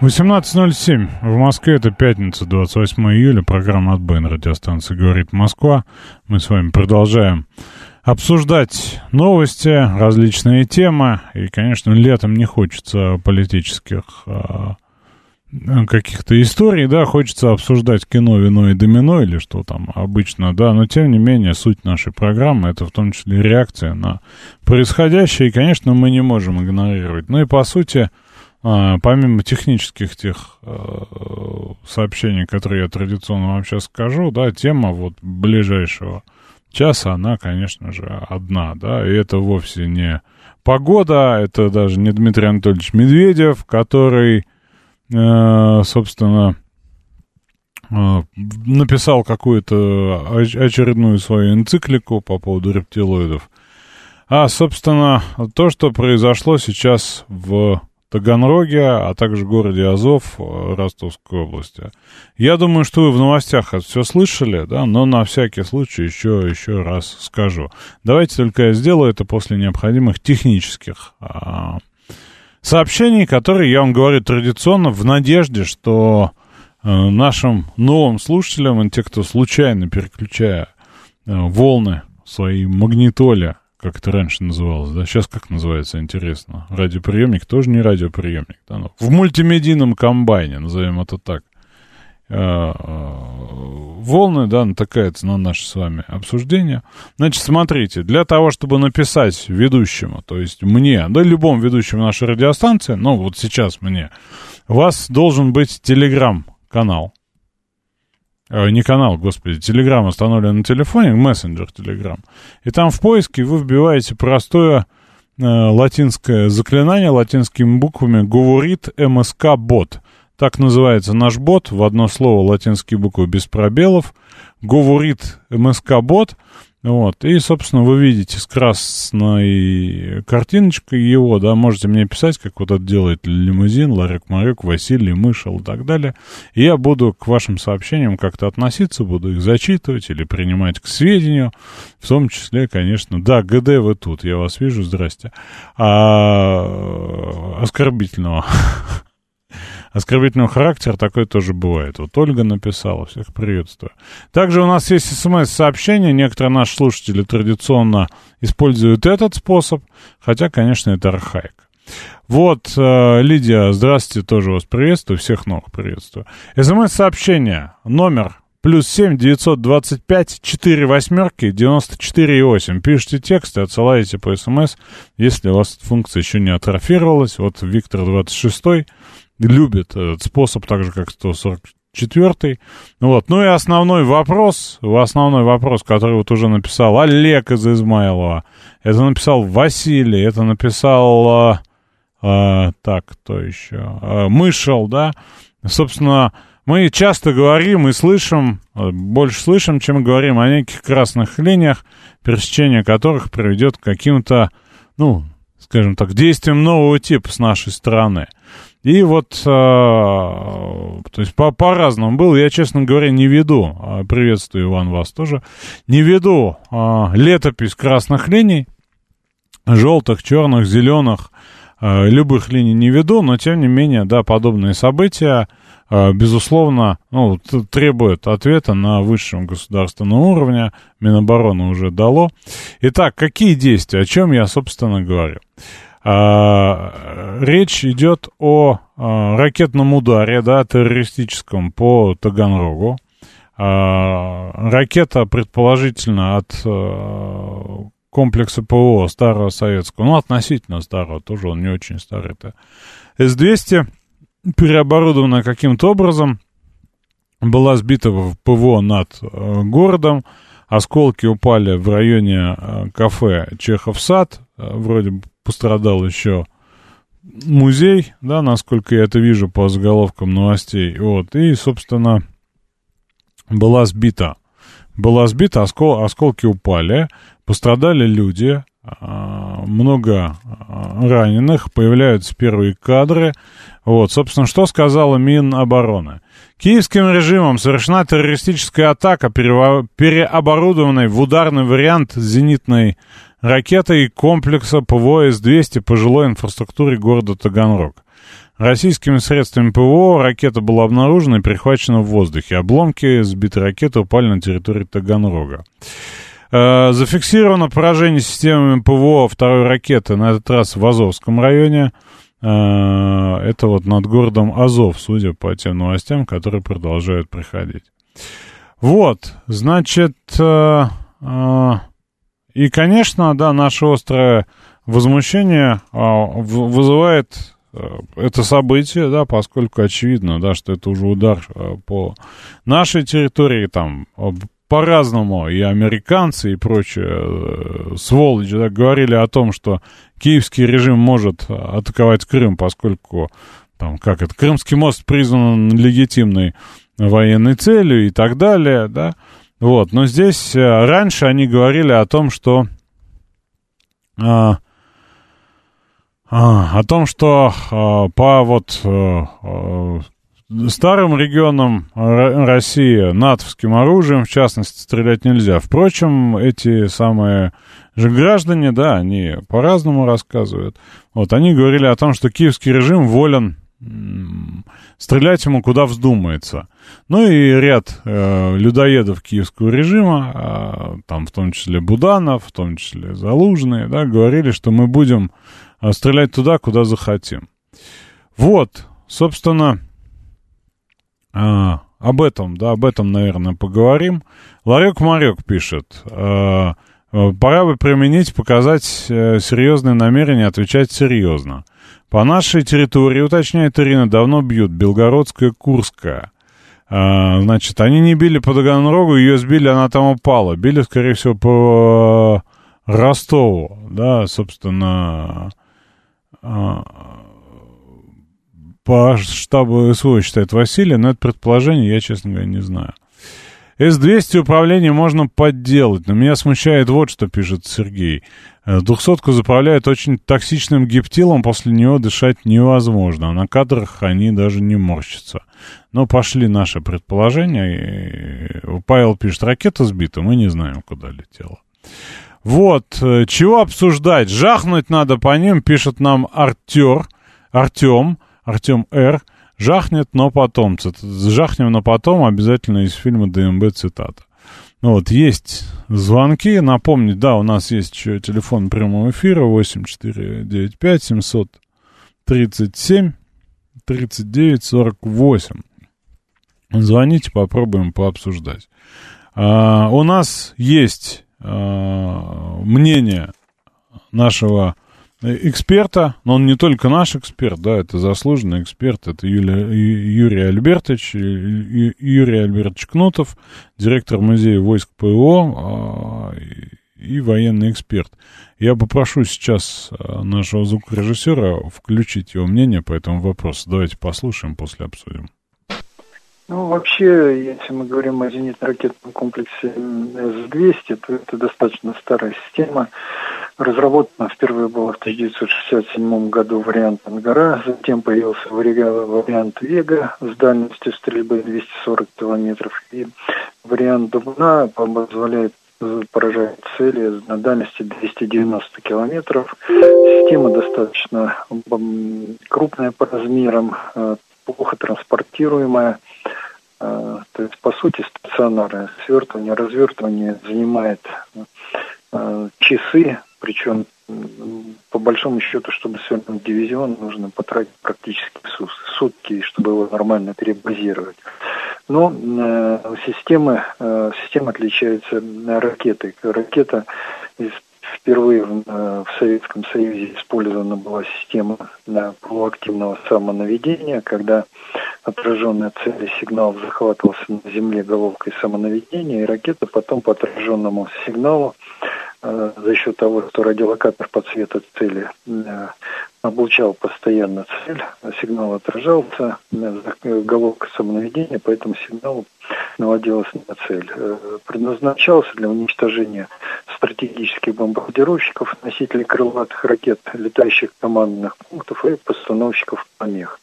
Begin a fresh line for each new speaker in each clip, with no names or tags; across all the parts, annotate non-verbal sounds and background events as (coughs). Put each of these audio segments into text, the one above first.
18.07. В Москве это пятница, 28 июля. Программа «Отбой» на радиостанции «Говорит Москва». Мы с вами продолжаем обсуждать новости, различные темы. И, конечно, летом не хочется политических а, каких-то историй, да, хочется обсуждать кино, вино и домино или что там обычно, да, но тем не менее суть нашей программы это в том числе реакция на происходящее, и, конечно, мы не можем игнорировать. Ну и по сути, а, помимо технических тех а, сообщений, которые я традиционно вам сейчас скажу, да, тема вот ближайшего часа, она, конечно же, одна, да, и это вовсе не погода, это даже не Дмитрий Анатольевич Медведев, который Э, собственно, э, написал какую-то очередную свою энциклику по поводу рептилоидов. А, собственно, то, что произошло сейчас в Таганроге, а также городе Азов э, Ростовской области. Я думаю, что вы в новостях это все слышали, да, но на всякий случай еще, еще раз скажу. Давайте только я сделаю это после необходимых технических а, сообщений, которые, я вам говорю традиционно, в надежде, что э, нашим новым слушателям, и те, кто случайно переключая э, волны своей магнитоле, как это раньше называлось, да, сейчас как называется, интересно, радиоприемник, тоже не радиоприемник, да, ну, в мультимедийном комбайне, назовем это так, э, э волны, да, натыкаются на наше с вами обсуждение. Значит, смотрите, для того, чтобы написать ведущему, то есть мне, да, любому ведущему нашей радиостанции, ну, вот сейчас мне, у вас должен быть телеграм-канал. Э, не канал, господи, телеграм установлен на телефоне, мессенджер телеграм. И там в поиске вы вбиваете простое э, латинское заклинание латинскими буквами «Говорит МСК бот». Так называется наш бот, в одно слово латинские буквы без пробелов. Говорит МСК-бот. Вот, и, собственно, вы видите с красной картиночкой его, да, можете мне писать, как вот это делает лимузин, Ларек Марек, Василий, Мышел и так далее. И я буду к вашим сообщениям как-то относиться, буду их зачитывать или принимать к сведению, в том числе, конечно, да, ГД вы тут, я вас вижу, здрасте, а, оскорбительного (laughs) оскорбительного характера такое тоже бывает. Вот Ольга написала, всех приветствую. Также у нас есть смс-сообщение, некоторые наши слушатели традиционно используют этот способ, хотя, конечно, это архаик. Вот, э, Лидия, здравствуйте, тоже вас приветствую, всех новых приветствую. СМС-сообщение, номер плюс семь девятьсот двадцать пять четыре восьмерки девяносто четыре и восемь. Пишите текст и отсылаете по СМС, если у вас функция еще не атрофировалась. Вот Виктор двадцать шестой любит этот способ, так же, как 144-й. Вот. Ну и основной вопрос, основной вопрос, который вот уже написал Олег из Измайлова, это написал Василий, это написал, э, э, так, кто еще, э, Мышел, да, собственно, мы часто говорим и слышим, больше слышим, чем говорим о неких красных линиях, пересечение которых приведет к каким-то, ну, скажем так, действиям нового типа с нашей стороны. И вот, э, то есть по- по-разному было. Я, честно говоря, не веду, э, приветствую, Иван, вас тоже, не веду э, летопись красных линий, желтых, черных, зеленых, любых линий не веду, но, тем не менее, да, подобные события, безусловно, ну, требуют ответа на высшем государственном уровне. Минобороны уже дало. Итак, какие действия, о чем я, собственно, говорю? А, речь идет о а, ракетном ударе, да, террористическом по Таганрогу. А, ракета, предположительно, от комплекса ПВО старого советского, ну, относительно старого, тоже он не очень старый, это С-200, переоборудована каким-то образом, была сбита в ПВО над городом, осколки упали в районе кафе Чехов сад, вроде пострадал еще музей, да, насколько я это вижу по заголовкам новостей. Вот, и, собственно, была сбита. Была сбита, оскол, осколки упали, пострадали люди, а, много а, раненых, появляются первые кадры. Вот, собственно, что сказала Минобороны? Киевским режимом совершена террористическая атака, переоборудованной в ударный вариант зенитной ракетой комплекса ПВО С-200 по жилой инфраструктуре города Таганрог. Российскими средствами ПВО ракета была обнаружена и перехвачена в воздухе. Обломки сбитой ракеты упали на территории Таганрога. Э, зафиксировано поражение системами ПВО второй ракеты, на этот раз в Азовском районе. Э, это вот над городом Азов, судя по тем новостям, которые продолжают приходить. Вот, значит, э, и, конечно, да, наше острое возмущение вызывает это событие, да, поскольку очевидно, да, что это уже удар по нашей территории, там, по-разному и американцы, и прочие э, сволочи да, говорили о том, что киевский режим может атаковать Крым, поскольку там, как это, Крымский мост признан легитимной военной целью и так далее, да. Вот, но здесь э, раньше они говорили о том, что а, а, о том, что а, по вот а, старым регионам России натовским оружием, в частности, стрелять нельзя. Впрочем, эти самые же граждане, да, они по-разному рассказывают. Вот, они говорили о том, что киевский режим волен стрелять ему куда вздумается. Ну и ряд э, людоедов киевского режима, э, там в том числе Буданов, в том числе Залужные, да, говорили, что мы будем э, стрелять туда, куда захотим. Вот, собственно, а, об этом, да, об этом, наверное, поговорим. Ларек Марек пишет. А, пора бы применить, показать э, серьезные намерения, отвечать серьезно. По нашей территории, уточняет Ирина, давно бьют. Белгородская, Курская. А, значит, они не били по Таганрогу, ее сбили, она там упала. Били, скорее всего, по Ростову, да, собственно, а, по штабу СВО считает Василий, но это предположение, я, честно говоря, не знаю. С-200 управление можно подделать, но меня смущает вот что пишет Сергей. Э, двухсотку заправляют очень токсичным гептилом, после него дышать невозможно. А на кадрах они даже не морщатся. Но пошли наши предположения. Павел пишет, ракета сбита, мы не знаем, куда летела. Вот, э, чего обсуждать? Жахнуть надо по ним, пишет нам Артер, Артем. Артем Р. Жахнет, но потом. Жахнем, но потом обязательно из фильма ДМБ цитата. Ну вот, есть звонки. Напомнить, да, у нас есть еще телефон прямого эфира 8495 737 39 48. Звоните, попробуем пообсуждать. А, у нас есть а, мнение нашего эксперта, но он не только наш эксперт, да, это заслуженный эксперт, это Юлия, Юрий Альбертович, Юрий Альбертович Кнутов, директор музея войск ПО а, и военный эксперт. Я попрошу сейчас а, нашего звукорежиссера включить его мнение по этому вопросу. Давайте послушаем, после обсудим.
Ну, вообще, если мы говорим о зенитно-ракетном комплексе С-200, то это достаточно старая система. Разработана впервые была в 1967 году вариант «Ангара», затем появился вариант «Вега» с дальностью стрельбы 240 километров, и вариант «Дубна» позволяет поражать цели на дальности 290 километров. Система достаточно крупная по размерам, э, плохо транспортируемая. Э, то есть, по сути, стационарное свертывание, развертывание занимает э, часы, причем по большому счету, чтобы свернуть дивизион, нужно потратить практически сутки, чтобы его нормально перебазировать. Но э, система, э, система отличается ракетой. Ракета из Впервые в, э, в Советском Союзе использована была система да, полуактивного самонаведения, когда отраженная цель сигнал захватывался на Земле головкой самонаведения, и ракета потом по отраженному сигналу э, за счет того, что радиолокатор подсвета цели э, облучал постоянно цель, сигнал отражался, головка самонаведения, поэтому сигнал наводилась на цель. Предназначался для уничтожения стратегических бомбардировщиков, носителей крылатых ракет, летающих командных пунктов и постановщиков помех.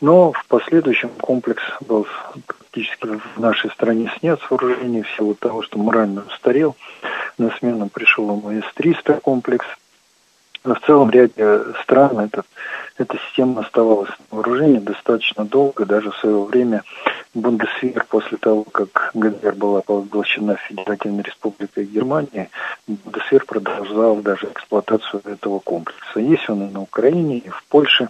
Но в последующем комплекс был практически в нашей стране снят с вооружения в силу того, что морально устарел. На смену пришел ему С-300 комплекс. В целом в ряде стран этот, эта система оставалась на вооружении достаточно долго. Даже в свое время Бундесвер после того, как ГДР была поглощена Федеративной Республикой Германии, Бундесвер продолжал даже эксплуатацию этого комплекса. Есть он и на Украине, и в Польше.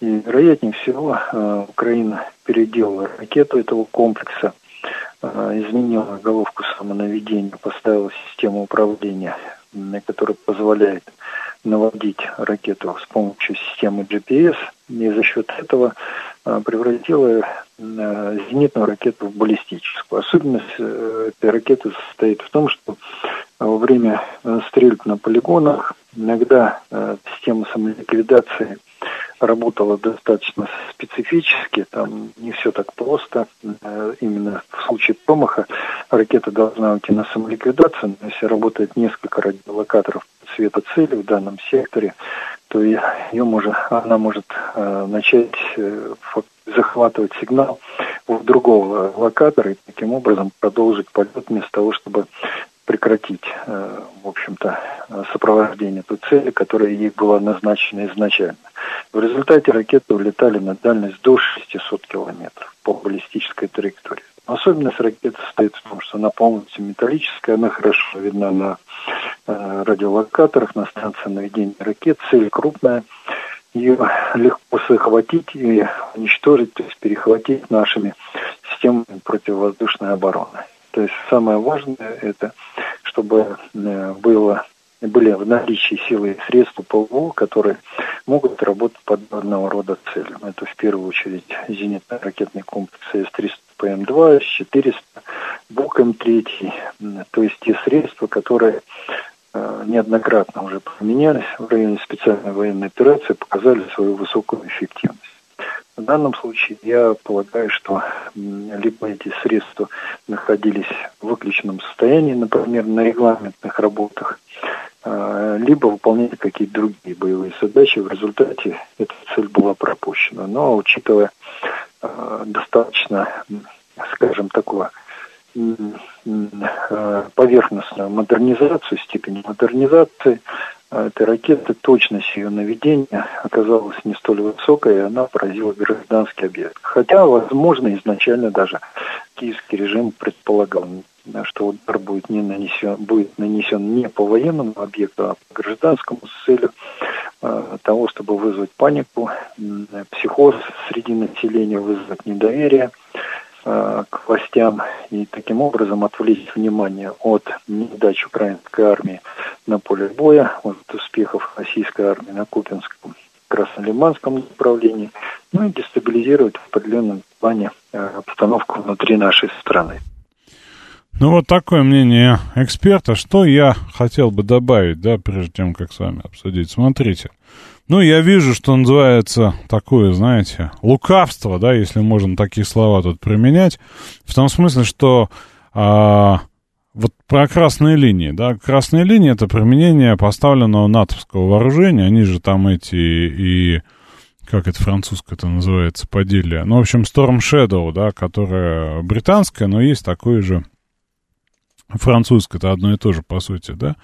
И, вероятнее всего, э, Украина переделала ракету этого комплекса, э, изменила головку самонаведения, поставила систему управления, которая позволяет наводить ракету с помощью системы GPS, и за счет этого э, превратила зенитную ракету в баллистическую. Особенность этой ракеты состоит в том, что во время стрельб на полигонах иногда система самоликвидации – работала достаточно специфически, там не все так просто. Э, именно в случае промаха ракета должна уйти на самоликвидацию, но если работает несколько радиолокаторов цвета цели в данном секторе, то ее может, она может э, начать э, захватывать сигнал у другого локатора и таким образом продолжить полет вместо того, чтобы прекратить, э, в общем-то, сопровождение той цели, которая ей была назначена изначально. В результате ракеты улетали на дальность до 600 километров по баллистической траектории. Особенность ракеты состоит в том, что она полностью металлическая, она хорошо видна на э, радиолокаторах, на станции наведения ракет, цель крупная, ее легко захватить и уничтожить, то есть перехватить нашими системами противовоздушной обороны. То есть самое важное это, чтобы э, было, были в наличии силы и средства ПВО, которые могут работать под одного рода целью. Это в первую очередь зенитно-ракетный комплекс С-300 ПМ-2, С-400, БУК М3, то есть те средства, которые э, неоднократно уже применялись в районе специальной военной операции, показали свою высокую эффективность. В данном случае я полагаю, что либо эти средства находились в выключенном состоянии, например, на регламентных работах, а, либо выполняли какие-то другие боевые задачи. В результате эта цель была пропущена. Но учитывая а, достаточно, скажем, такого а, поверхностную модернизацию, степень модернизации, этой ракеты точность ее наведения оказалась не столь высокой, и она поразила гражданский объект. Хотя, возможно, изначально даже киевский режим предполагал, что удар будет, не нанесен, будет нанесен не по военному объекту, а по гражданскому с целью э, того, чтобы вызвать панику, психоз среди населения, вызвать недоверие Э, к властям и таким образом отвлечь внимание от неудач украинской армии на поле боя, от успехов российской армии на Купинском Краснолиманском направлении, ну и дестабилизировать в определенном плане э, обстановку внутри нашей страны.
Ну, вот такое мнение эксперта. Что я хотел бы добавить, да, прежде чем как с вами обсудить. Смотрите, ну, я вижу, что называется такое, знаете, лукавство, да, если можно такие слова тут применять, в том смысле, что а, вот про красные линии, да, красные линии это применение поставленного натовского вооружения, они же там эти и как это французское это называется, поделие. Ну, в общем, Storm Shadow, да, которая британская, но есть такое же французское, это одно и то же, по сути, да,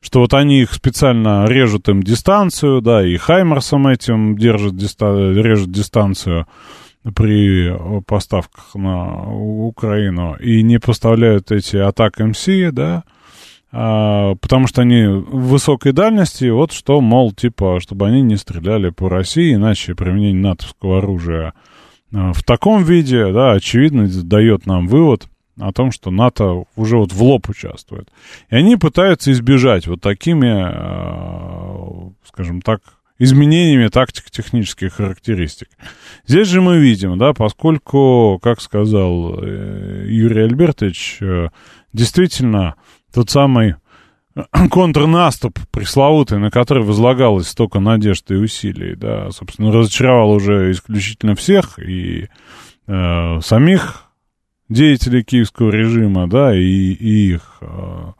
что вот они их специально режут им дистанцию, да, и Хаймерсом этим держат диста режут дистанцию при поставках на Украину и не поставляют эти атак МС, да, а, потому что они в высокой дальности, вот что, мол, типа, чтобы они не стреляли по России, иначе применение натовского оружия а, в таком виде, да, очевидно, дает нам вывод, о том, что НАТО уже вот в лоб участвует. И они пытаются избежать вот такими, э, скажем так, изменениями тактико-технических характеристик. Здесь же мы видим, да, поскольку, как сказал э, Юрий Альбертович, э, действительно тот самый (clears throat) контрнаступ пресловутый, на который возлагалось столько надежд и усилий, да, собственно, разочаровал уже исключительно всех, и э, самих деятелей киевского режима, да, и, и их э,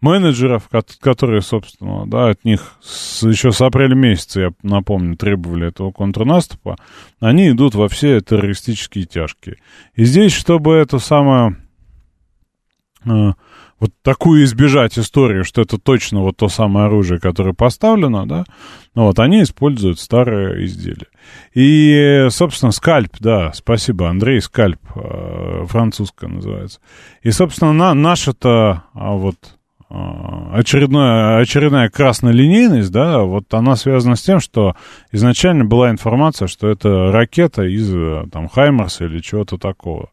менеджеров, которые, собственно, да, от них с, еще с апреля месяца, я напомню, требовали этого контрнаступа, они идут во все террористические тяжкие. И здесь, чтобы это самое... Э, вот такую избежать историю, что это точно вот то самое оружие, которое поставлено, да, ну вот они используют старые изделия. И, собственно, скальп, да, спасибо, Андрей, скальп, э, французское называется. И, собственно, на, наша-то а вот э, очередная, очередная красная линейность, да, вот она связана с тем, что изначально была информация, что это ракета из, э, там, Хаймарса или чего-то такого.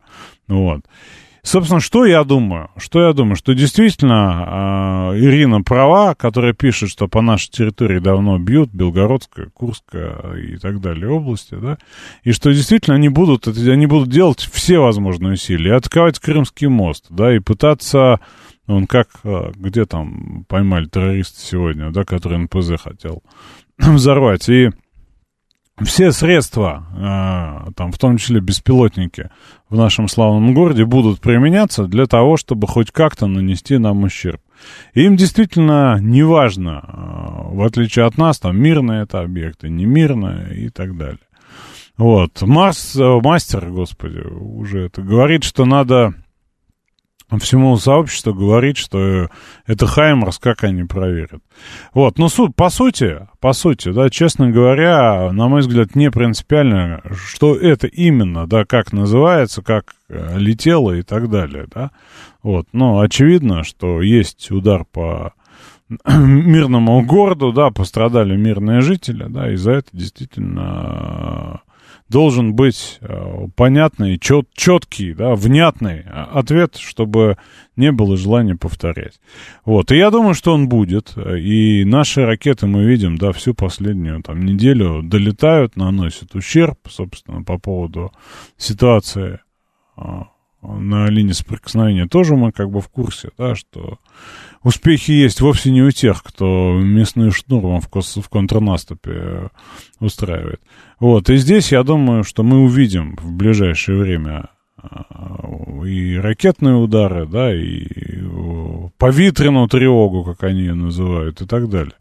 Вот. Собственно, что я думаю? Что я думаю? Что действительно э, Ирина права, которая пишет, что по нашей территории давно бьют, Белгородская, Курская и так далее области, да, и что действительно они будут, они будут делать все возможные усилия, атаковать Крымский мост, да, и пытаться, он как, а, где там поймали террориста сегодня, да, который НПЗ хотел (clears throat) взорвать, и все средства, э, там, в том числе беспилотники, в нашем славном городе будут применяться для того, чтобы хоть как-то нанести нам ущерб. Им действительно не важно, э, в отличие от нас, там, мирные это объекты, не мирные и так далее. Вот. Марс, э, мастер, господи, уже это говорит, что надо всему сообществу говорить, что это Хаймерс, как они проверят. Вот, ну, суть, по сути, по сути, да, честно говоря, на мой взгляд, не принципиально, что это именно, да, как называется, как э, летело и так далее, да. Вот, но очевидно, что есть удар по (clears throat) мирному городу, да, пострадали мирные жители, да, и за это действительно должен быть э, понятный, чет, четкий, да, внятный ответ, чтобы не было желания повторять. Вот, и я думаю, что он будет, и наши ракеты мы видим, да, всю последнюю там неделю долетают, наносят ущерб, собственно, по поводу ситуации а, на линии соприкосновения тоже мы как бы в курсе, да, что успехи есть вовсе не у тех, кто мясную штурмом в, в контрнаступе устраивает. Вот, и здесь я думаю, что мы увидим в ближайшее время а, и ракетные удары, да, и повитренную тревогу, как они ее называют, и так далее.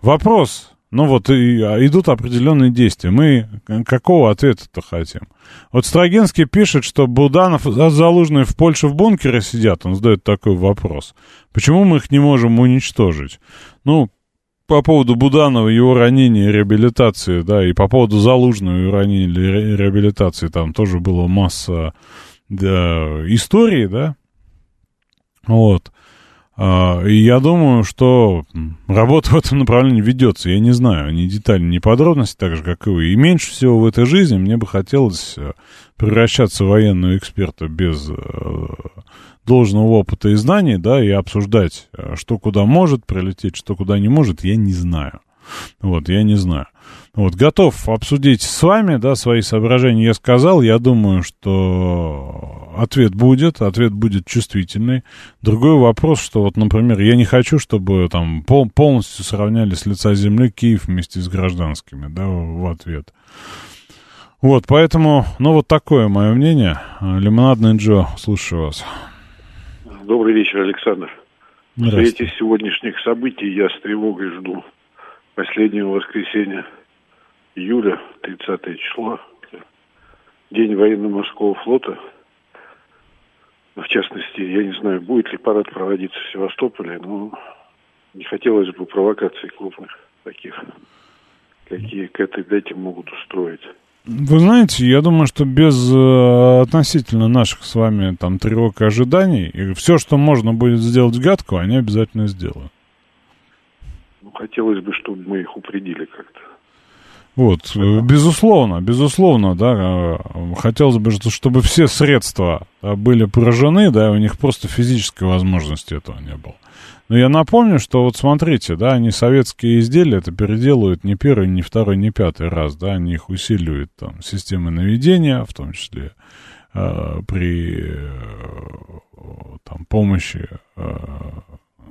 Вопрос, ну вот и, а, идут определенные действия. Мы какого ответа-то хотим? Вот Строгинский пишет, что Буданов Залужный в Польше в бункере сидят. Он задает такой вопрос. Почему мы их не можем уничтожить? Ну, по поводу Буданова, его ранения и реабилитации, да, и по поводу Залужного, его ранения и реабилитации, там тоже было масса да, истории, да, вот. А, и я думаю, что работа (laughs) в этом направлении ведется. Я не знаю ни детали, ни подробности, так же, как и вы. И меньше всего в этой жизни мне бы хотелось э, превращаться в военного эксперта без э, должного опыта и знаний, да, и обсуждать, э, что куда может прилететь, что куда не может, я не знаю. Вот, я не знаю. Вот, готов обсудить с вами, да, свои соображения я сказал. Я думаю, что ответ будет, ответ будет чувствительный. Другой вопрос, что вот, например, я не хочу, чтобы там пол, полностью сравняли с лица земли Киев вместе с гражданскими, да, в, ответ. Вот, поэтому, ну, вот такое мое мнение. Лимонадный Джо, слушаю вас.
Добрый вечер, Александр. В свете сегодняшних событий я с тревогой жду последнего воскресенья июля, 30 число, день военно-морского флота. В частности, я не знаю, будет ли парад проводиться в Севастополе, но не хотелось бы провокаций крупных таких, какие к этой дате могут устроить.
Вы знаете, я думаю, что без э, относительно наших с вами там тревог и ожиданий, и все, что можно будет сделать гадко, они обязательно сделают.
Хотелось бы, чтобы мы их упредили как-то.
Вот, э, безусловно, безусловно, да, э, хотелось бы, чтобы все средства были поражены, да, у них просто физической возможности этого не было. Но я напомню, что вот смотрите, да, они советские изделия это переделывают не первый, не второй, не пятый раз, да, они их усиливают там системы наведения, в том числе э, при э, там помощи э,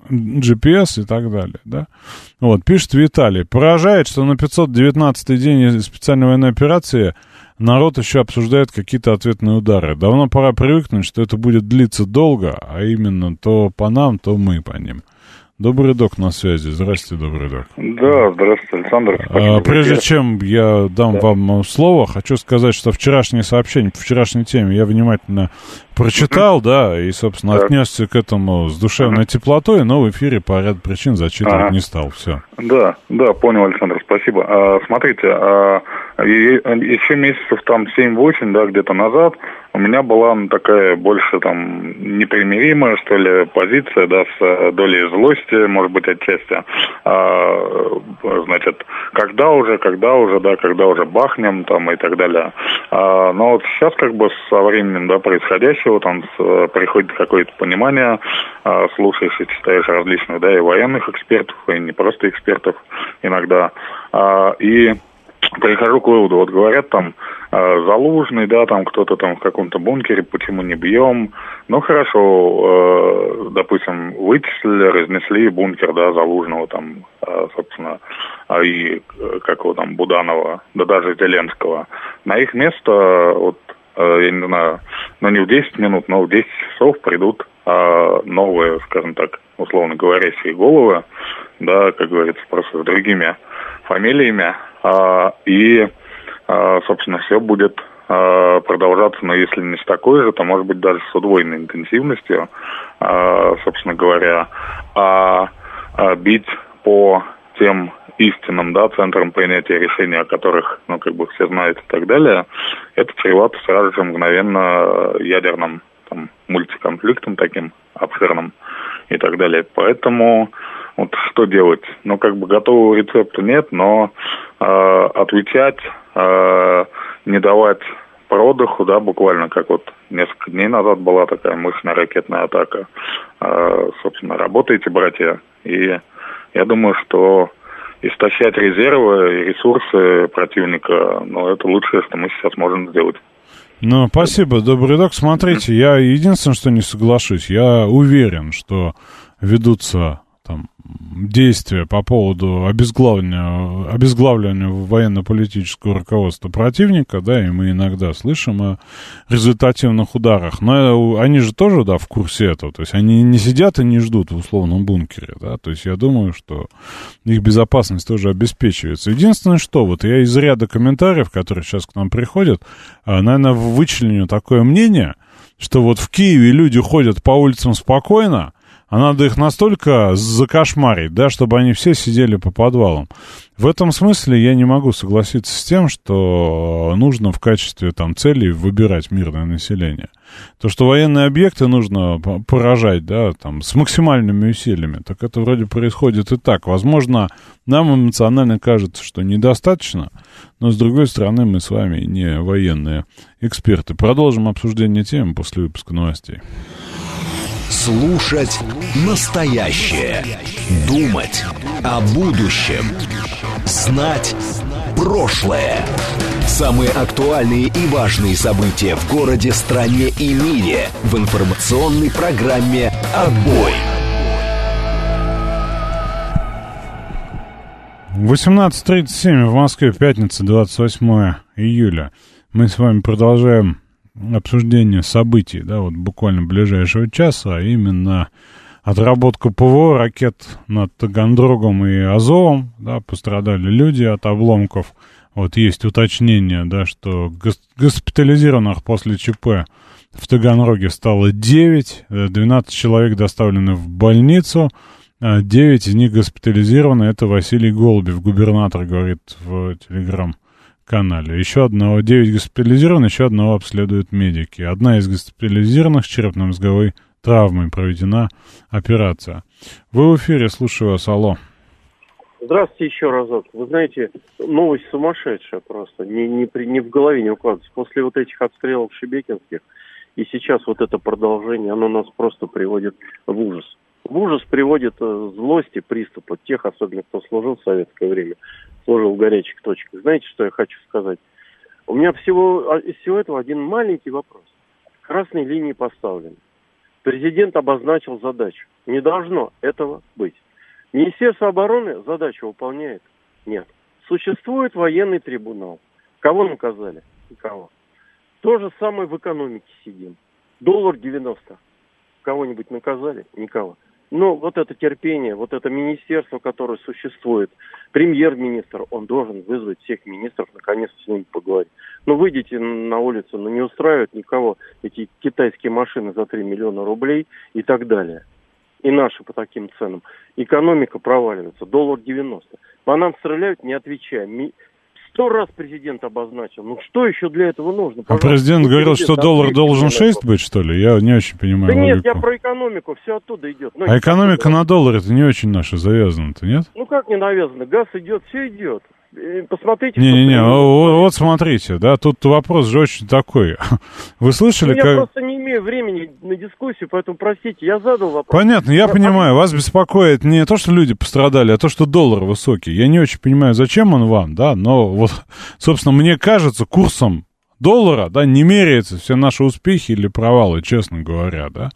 GPS и так далее, да. Вот, пишет Виталий. Поражает, что на 519-й день специальной военной операции народ еще обсуждает какие-то ответные удары. Давно пора привыкнуть, что это будет длиться долго, а именно то по нам, то мы по ним. Добрый док на связи. Здравствуйте, добрый док.
Да, здравствуйте, Александр.
А, прежде чем я дам да. вам слово, хочу сказать, что вчерашнее сообщение по вчерашней теме я внимательно прочитал, да, и, собственно, так. отнесся к этому с душевной теплотой, но в эфире по ряду причин зачитывать ага. не стал. Все.
Да, да, понял, Александр, спасибо. А, смотрите, а, еще месяцев там 7-8, да, где-то назад у меня была такая больше там непримиримая, что ли, позиция, да, с э, долей злости, может быть, отчасти. А, значит, когда уже, когда уже, да, когда уже бахнем там и так далее. А, но вот сейчас как бы со временем, да, происходящего там с, э, приходит какое-то понимание, а, слушаешь и читаешь различных, да, и военных экспертов, и не просто экспертов иногда. А, и прихожу к выводу, вот говорят там э, Залужный, да, там кто-то там в каком-то бункере, почему не бьем. Ну хорошо, э, допустим, вычислили, разнесли бункер, да, Залужного там, собственно, а и э, как его там, Буданова, да даже Зеленского. На их место, вот, я не знаю, ну не в 10 минут, но в 10 часов придут э, новые, скажем так, условно говорящие головы, да, как говорится, просто с другими фамилиями, а, и, а, собственно, все будет а, продолжаться, но если не с такой же, то, может быть, даже с удвоенной интенсивностью, собственно говоря, а бить по тем истинным, да, центрам принятия решений, о которых, ну, как бы все знают и так далее, это чревато сразу же мгновенно ядерным там, мультиконфликтом таким обширным и так далее. Поэтому вот что делать? Ну, как бы готового рецепта нет, но э, отвечать, э, не давать продыху, да, буквально как вот несколько дней назад была такая мощная ракетная атака. Э, собственно, работаете, братья, и я думаю, что истощать резервы и ресурсы противника, ну, это лучшее, что мы сейчас можем сделать.
Ну, спасибо, добрый док. Смотрите, я единственное, что не соглашусь, я уверен, что ведутся там действия по поводу обезглавливания, обезглавливания военно-политического руководства противника, да, и мы иногда слышим о результативных ударах, но они же тоже, да, в курсе этого, то есть они не сидят и не ждут в условном бункере, да, то есть я думаю, что их безопасность тоже обеспечивается. Единственное, что вот я из ряда комментариев, которые сейчас к нам приходят, а, наверное, вычленю такое мнение, что вот в Киеве люди ходят по улицам спокойно, а надо их настолько закошмарить, да, чтобы они все сидели по подвалам. В этом смысле я не могу согласиться с тем, что нужно в качестве там цели выбирать мирное население. То, что военные объекты нужно поражать, да, там, с максимальными усилиями, так это вроде происходит и так. Возможно, нам эмоционально кажется, что недостаточно, но, с другой стороны, мы с вами не военные эксперты. Продолжим обсуждение темы после выпуска новостей.
Слушать настоящее. Думать о будущем. Знать прошлое. Самые актуальные и важные события в городе, стране и мире в информационной программе «Отбой».
18.37 в Москве, пятница, 28 июля. Мы с вами продолжаем обсуждение событий, да, вот буквально ближайшего часа, а именно отработка ПВО ракет над Тагандрогом и Азовом, да, пострадали люди от обломков. Вот есть уточнение, да, что госпитализированных после ЧП в Таганроге стало 9, 12 человек доставлены в больницу, 9 из них госпитализированы. Это Василий Голубев, губернатор, говорит в Телеграм канале. Еще одного, 9 госпитализировано, еще одного обследуют медики. Одна из госпитализированных с черепно-мозговой травмой проведена операция. Вы в эфире, слушаю вас, алло.
Здравствуйте еще разок. Вы знаете, новость сумасшедшая просто. Не, не, не в голове не укладывается. После вот этих обстрелов шебекинских и сейчас вот это продолжение, оно нас просто приводит в ужас. В ужас приводит э, злости, приступы тех, особенно кто служил в советское время служил в горячих точках. Знаете, что я хочу сказать? У меня всего а, из всего этого один маленький вопрос. Красные линии поставлены. Президент обозначил задачу. Не должно этого быть. Министерство обороны задачу выполняет? Нет. Существует военный трибунал. Кого наказали? Никого. То же самое в экономике сидим. Доллар 90. Кого-нибудь наказали? Никого. Но вот это терпение, вот это министерство, которое существует, премьер-министр, он должен вызвать всех министров, наконец с ними поговорить. Ну, выйдите на улицу, ну, не устраивают никого эти китайские машины за 3 миллиона рублей и так далее. И наши по таким ценам. Экономика проваливается, доллар 90. По нам стреляют, не отвечая. Сто раз президент обозначил. Ну что еще для этого нужно?
А Пожалуйста, а президент говорил, что доллар должен 6 быть, что ли? Я не очень понимаю
Да
логику.
нет, я про экономику, все оттуда идет.
Ну, а экономика на доллар это не очень наша завязана-то, нет?
Ну как не навязано? Газ идет, все идет. Посмотрите.
Не-не-не, вот, вот смотрите, да, тут вопрос же очень такой. (laughs) Вы слышали,
ну,
как...
Я просто не имею времени на дискуссию, поэтому простите, я задал вопрос.
Понятно, я, я понимаю, вас беспокоит не то, что люди пострадали, а то, что доллар высокий. Я не очень понимаю, зачем он вам, да, но вот, собственно, мне кажется, курсом доллара, да, не меряются все наши успехи или провалы, честно говоря, да.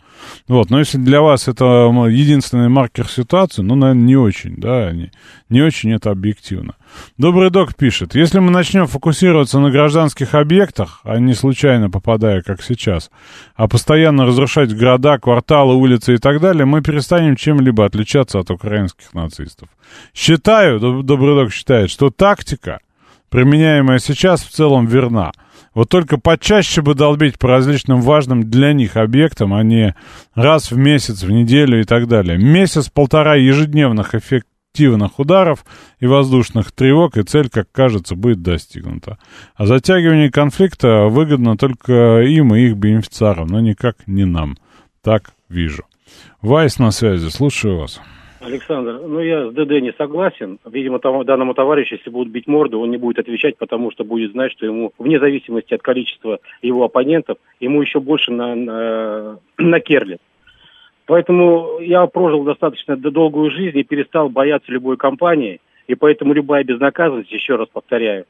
Вот, но если для вас это единственный маркер ситуации, ну, наверное, не очень, да, не, не очень это объективно. Добрый док пишет, если мы начнем фокусироваться на гражданских объектах, а не случайно попадая, как сейчас, а постоянно разрушать города, кварталы, улицы и так далее, мы перестанем чем-либо отличаться от украинских нацистов. Считаю, Добрый док считает, что тактика, применяемая сейчас, в целом верна – вот только почаще бы долбить по различным важным для них объектам, а не раз в месяц, в неделю и так далее. Месяц-полтора ежедневных эффективных ударов и воздушных тревог, и цель, как кажется, будет достигнута. А затягивание конфликта выгодно только им и их бенефициарам, но никак не нам. Так вижу. Вайс на связи, слушаю вас.
Александр, ну я с ДД не согласен. Видимо, тому, данному товарищу, если будут бить морду, он не будет отвечать, потому что будет знать, что ему, вне зависимости от количества его оппонентов, ему еще больше на, на, (clears throat) накерлят. Поэтому я прожил достаточно долгую жизнь и перестал бояться любой компании. И поэтому любая безнаказанность, еще раз повторяю,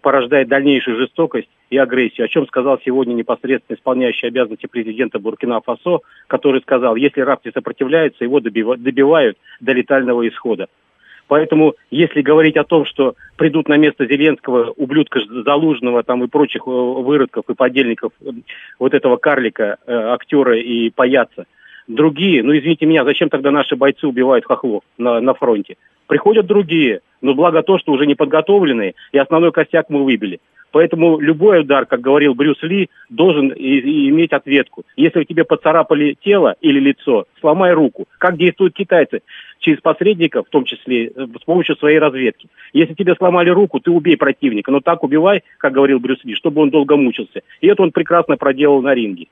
порождает дальнейшую жестокость и агрессию, о чем сказал сегодня непосредственно исполняющий обязанности президента Буркина-Фасо, который сказал, если раб не сопротивляется, его добивают до летального исхода. Поэтому, если говорить о том, что придут на место Зеленского, ублюдка Залужного там, и прочих э, выродков и подельников э, вот этого карлика, э, актера и паяца, другие, ну извините меня, зачем тогда наши бойцы убивают хохлов на, на фронте? Приходят другие, но благо то, что уже не подготовленные, и основной костяк мы выбили. Поэтому любой удар, как говорил Брюс Ли, должен и, и иметь ответку. Если тебе поцарапали тело или лицо, сломай руку. Как действуют китайцы? Через посредников, в том числе э, с помощью своей разведки. Если тебе сломали руку, ты убей противника. Но так убивай, как говорил Брюс Ли, чтобы он долго мучился. И это он прекрасно проделал на ринге.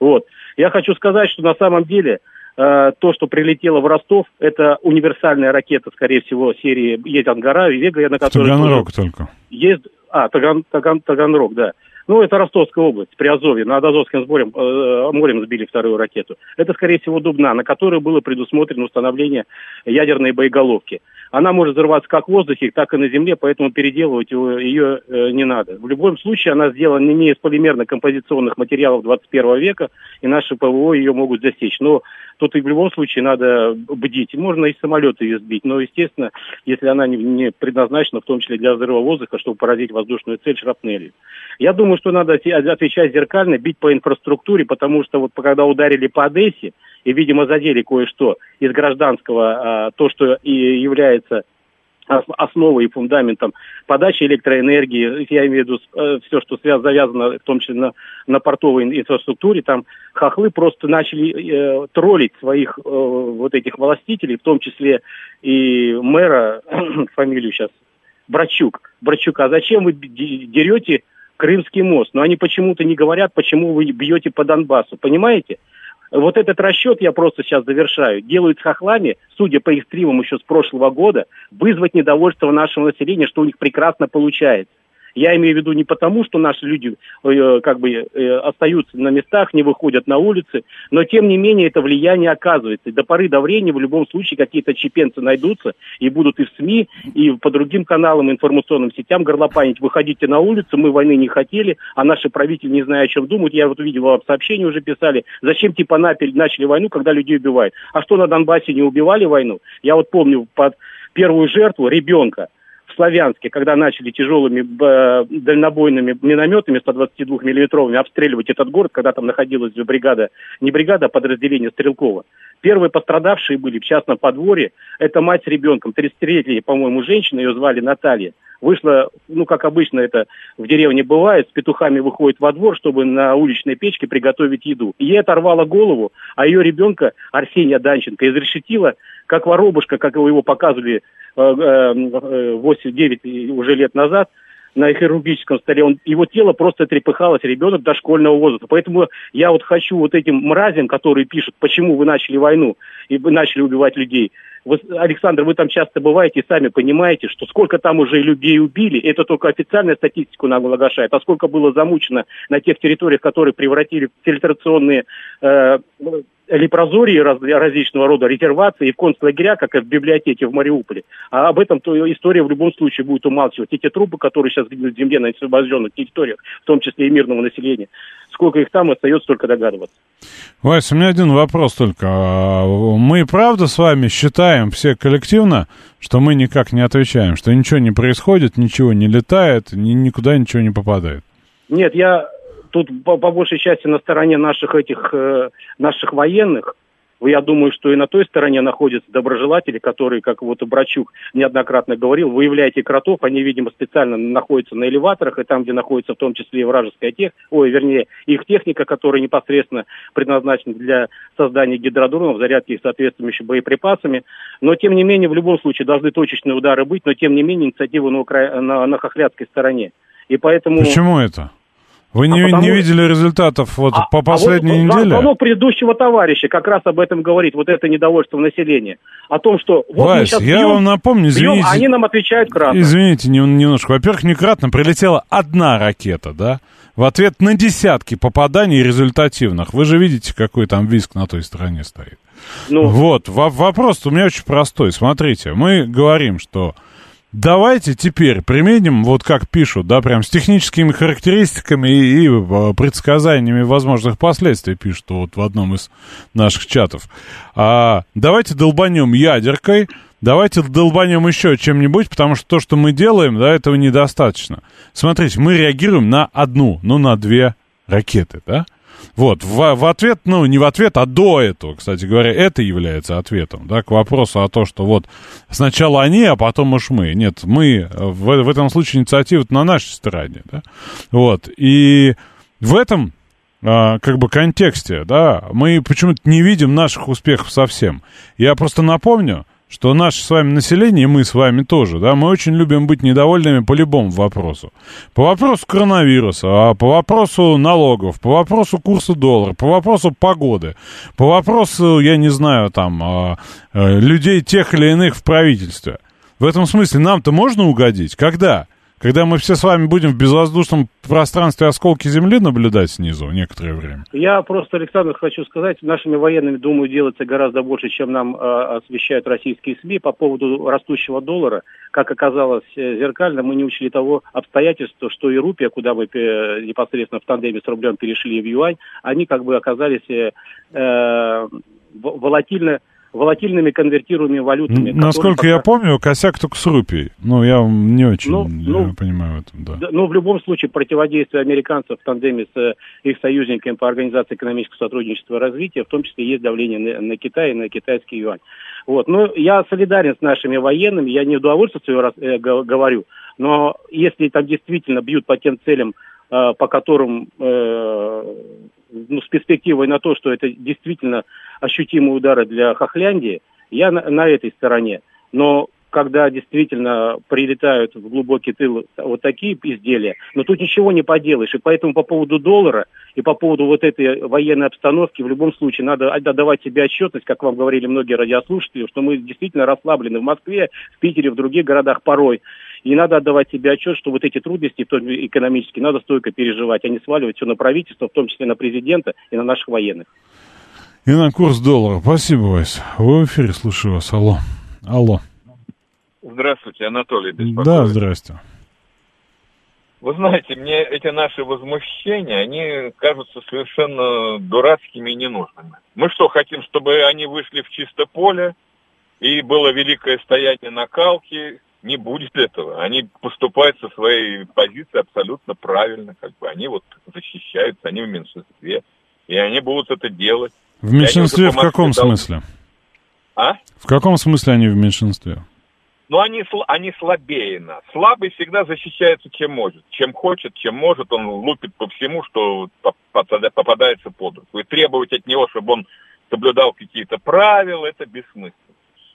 Вот. Я хочу сказать, что на самом деле Э, то, что прилетело в Ростов, это универсальная ракета, скорее всего, серии есть Ангара и Вега, на которой...
Таганрог только.
Есть... А, Таган, Таган, Таганрог, да. Ну, это Ростовская область, при Азове, над Азовским морем, э, морем сбили вторую ракету. Это, скорее всего, Дубна, на которой было предусмотрено установление ядерной боеголовки. Она может взрываться как в воздухе, так и на земле, поэтому переделывать ее, ее э, не надо. В любом случае, она сделана не из полимерно-композиционных материалов 21 века, и наши ПВО ее могут засечь. Но тут и в любом случае надо бдить. Можно и самолеты ее сбить, но, естественно, если она не, не предназначена, в том числе для взрыва воздуха, чтобы поразить воздушную цель шрапнелью. Я думаю, что надо отвечать зеркально, бить по инфраструктуре, потому что вот когда ударили по Одессе, и, видимо, задели кое-что из гражданского, а, то, что и является основой и фундаментом подачи электроэнергии, я имею в виду э, все, что связано, завязано в том числе на, на портовой инфраструктуре, там хохлы просто начали э, троллить своих э, вот этих властителей, в том числе и мэра, (clears throat) фамилию сейчас, Брачук, Брачука. А зачем вы дерете Крымский мост? Но они почему-то не говорят, почему вы бьете по Донбассу, понимаете? Вот этот расчет я просто сейчас завершаю. Делают с хохлами, судя по их стримам еще с прошлого года, вызвать недовольство нашего населения, что у них прекрасно получается. Я имею в виду не потому, что наши люди э, как бы э, остаются на местах, не выходят на улицы, но тем не менее это влияние оказывается. До поры до времени в любом случае какие-то чепенцы найдутся и будут и в СМИ, и по другим каналам, информационным сетям горлопанить. Выходите на улицу, мы войны не хотели, а наши правители не знаю, о чем думают. Я вот видел, вам сообщения уже писали, зачем типа начали войну, когда людей убивают. А что на Донбассе не убивали войну? Я вот помню под первую жертву ребенка Славянске, когда начали тяжелыми дальнобойными минометами 122-миллиметровыми обстреливать этот город, когда там находилась бригада, не бригада, а подразделение Стрелкова. Первые пострадавшие были в частном подворье. Это мать с ребенком, 30-летняя, по-моему, женщина, ее звали Наталья. Вышла, ну, как обычно это в деревне бывает, с петухами выходит во двор, чтобы на уличной печке приготовить еду. И ей оторвала голову, а ее ребенка, Арсения Данченко, изрешетила, как воробушка, как его показывали 8-9 э, э, уже лет назад, на хирургическом столе, он, его тело просто трепыхалось, ребенок дошкольного возраста. Поэтому я вот хочу вот этим мразям, которые пишут, почему вы начали войну и вы начали убивать людей, вы, Александр, вы там часто бываете и сами понимаете, что сколько там уже людей убили, это только официальная статистику нам оглашает, а сколько было замучено на тех территориях, которые превратили в фильтрационные э, лепрозории раз, различного рода резервации и концлагеря, как и в библиотеке в Мариуполе. А об этом то история в любом случае будет умалчивать. Эти трупы, которые сейчас гибнут в земле на освобожденных территориях, в том числе и мирного населения, сколько их там, остается только догадываться.
Вася, у меня один вопрос только. А, мы правда с вами считаем все коллективно, что мы никак не отвечаем, что ничего не происходит, ничего не летает, ни, никуда ничего не попадает?
Нет, я тут по, по большей части на стороне наших этих э, наших военных. Я думаю, что и на той стороне находятся доброжелатели, которые, как вот Брачук неоднократно говорил, выявляйте кротов, они, видимо, специально находятся на элеваторах, и там, где находится в том числе и вражеская техника, ой, вернее, их техника, которая непосредственно предназначена для создания гидродронов, зарядки их соответствующими боеприпасами. Но, тем не менее, в любом случае должны точечные удары быть, но, тем не менее, инициатива на, Укра... на, на хохлядской стороне.
И поэтому... Почему это? Вы не, а потому... не видели результатов вот а, по последней а вот, неделе?
Звонок предыдущего товарища как раз об этом говорит, вот это недовольство населения. О том, что
вот Вась, мы я бьем, вам напомню, извините. Бьем,
а они нам отвечают кратно.
Извините, немножко. Во-первых, не кратно, прилетела одна ракета, да? В ответ на десятки попаданий результативных. Вы же видите, какой там виск на той стороне стоит. Ну... Вот, вопрос у меня очень простой. Смотрите, мы говорим, что Давайте теперь применим, вот как пишут, да, прям с техническими характеристиками и, и э, предсказаниями возможных последствий, пишут вот в одном из наших чатов. А, давайте долбанем ядеркой, давайте долбанем еще чем-нибудь, потому что то, что мы делаем, да, этого недостаточно. Смотрите, мы реагируем на одну, ну, на две ракеты, да? Вот, в, в ответ, ну, не в ответ, а до этого, кстати говоря, это является ответом, да, к вопросу о том, что вот сначала они, а потом уж мы. Нет, мы, в, в этом случае инициатива на нашей стороне, да, вот, и в этом а, как бы контексте, да, мы почему-то не видим наших успехов совсем. Я просто напомню, что наше с вами население, мы с вами тоже, да, мы очень любим быть недовольными по любому вопросу. По вопросу коронавируса, а по вопросу налогов, по вопросу курса доллара, по вопросу погоды, по вопросу, я не знаю, там, а, а, людей тех или иных в правительстве. В этом смысле нам-то можно угодить? Когда? Когда мы все с вами будем в безвоздушном пространстве осколки Земли наблюдать снизу некоторое время?
Я просто, Александр, хочу сказать, нашими военными, думаю, делается гораздо больше, чем нам э, освещают российские СМИ по поводу растущего доллара. Как оказалось э, зеркально, мы не учли того обстоятельства, что и рупия, куда мы э, непосредственно в тандеме с рублем перешли в юань, они как бы оказались э, э волатильно волатильными конвертируемыми валютами.
Насколько пока... я помню, косяк только с рупией. Ну, я не очень ну, ну, понимаю в этом, да.
да. Ну, в любом случае, противодействие американцев в тандеме с э, их союзниками по Организации экономического сотрудничества и развития, в том числе есть давление на, на Китай и на китайский юань. Вот. Но я солидарен с нашими военными, я не удовольствие свое э, говорю, но если там действительно бьют по тем целям, э, по которым э, ну, с перспективой на то, что это действительно ощутимые удары для Хохляндии, я на, на этой стороне. Но когда действительно прилетают в глубокий тыл вот такие изделия, но тут ничего не поделаешь. И поэтому по поводу доллара и по поводу вот этой военной обстановки в любом случае надо отдавать себе отчетность, как вам говорили многие радиослушатели, что мы действительно расслаблены в Москве, в Питере, в других городах порой. И надо отдавать себе отчет, что вот эти трудности, экономические, надо стойко переживать, а не сваливать все на правительство, в том числе на президента и на наших военных.
И на курс доллара. Спасибо, Вась. Вы в эфире, слушаю вас. Алло. Алло.
Здравствуйте, Анатолий.
Беспокоит. Да, здрасте.
Вы знаете, мне эти наши возмущения, они кажутся совершенно дурацкими и ненужными. Мы что, хотим, чтобы они вышли в чисто поле, и было великое стояние накалки? Не будет этого. Они поступают со своей позиции абсолютно правильно. Как бы. Они вот защищаются, они в меньшинстве. И они будут это делать.
В меньшинстве в каком дал... смысле?
А?
В каком смысле они в меньшинстве?
но они, они слабее нас. Слабый всегда защищается чем может. Чем хочет, чем может, он лупит по всему, что попадается под руку. И требовать от него, чтобы он соблюдал какие-то правила, это бессмысленно.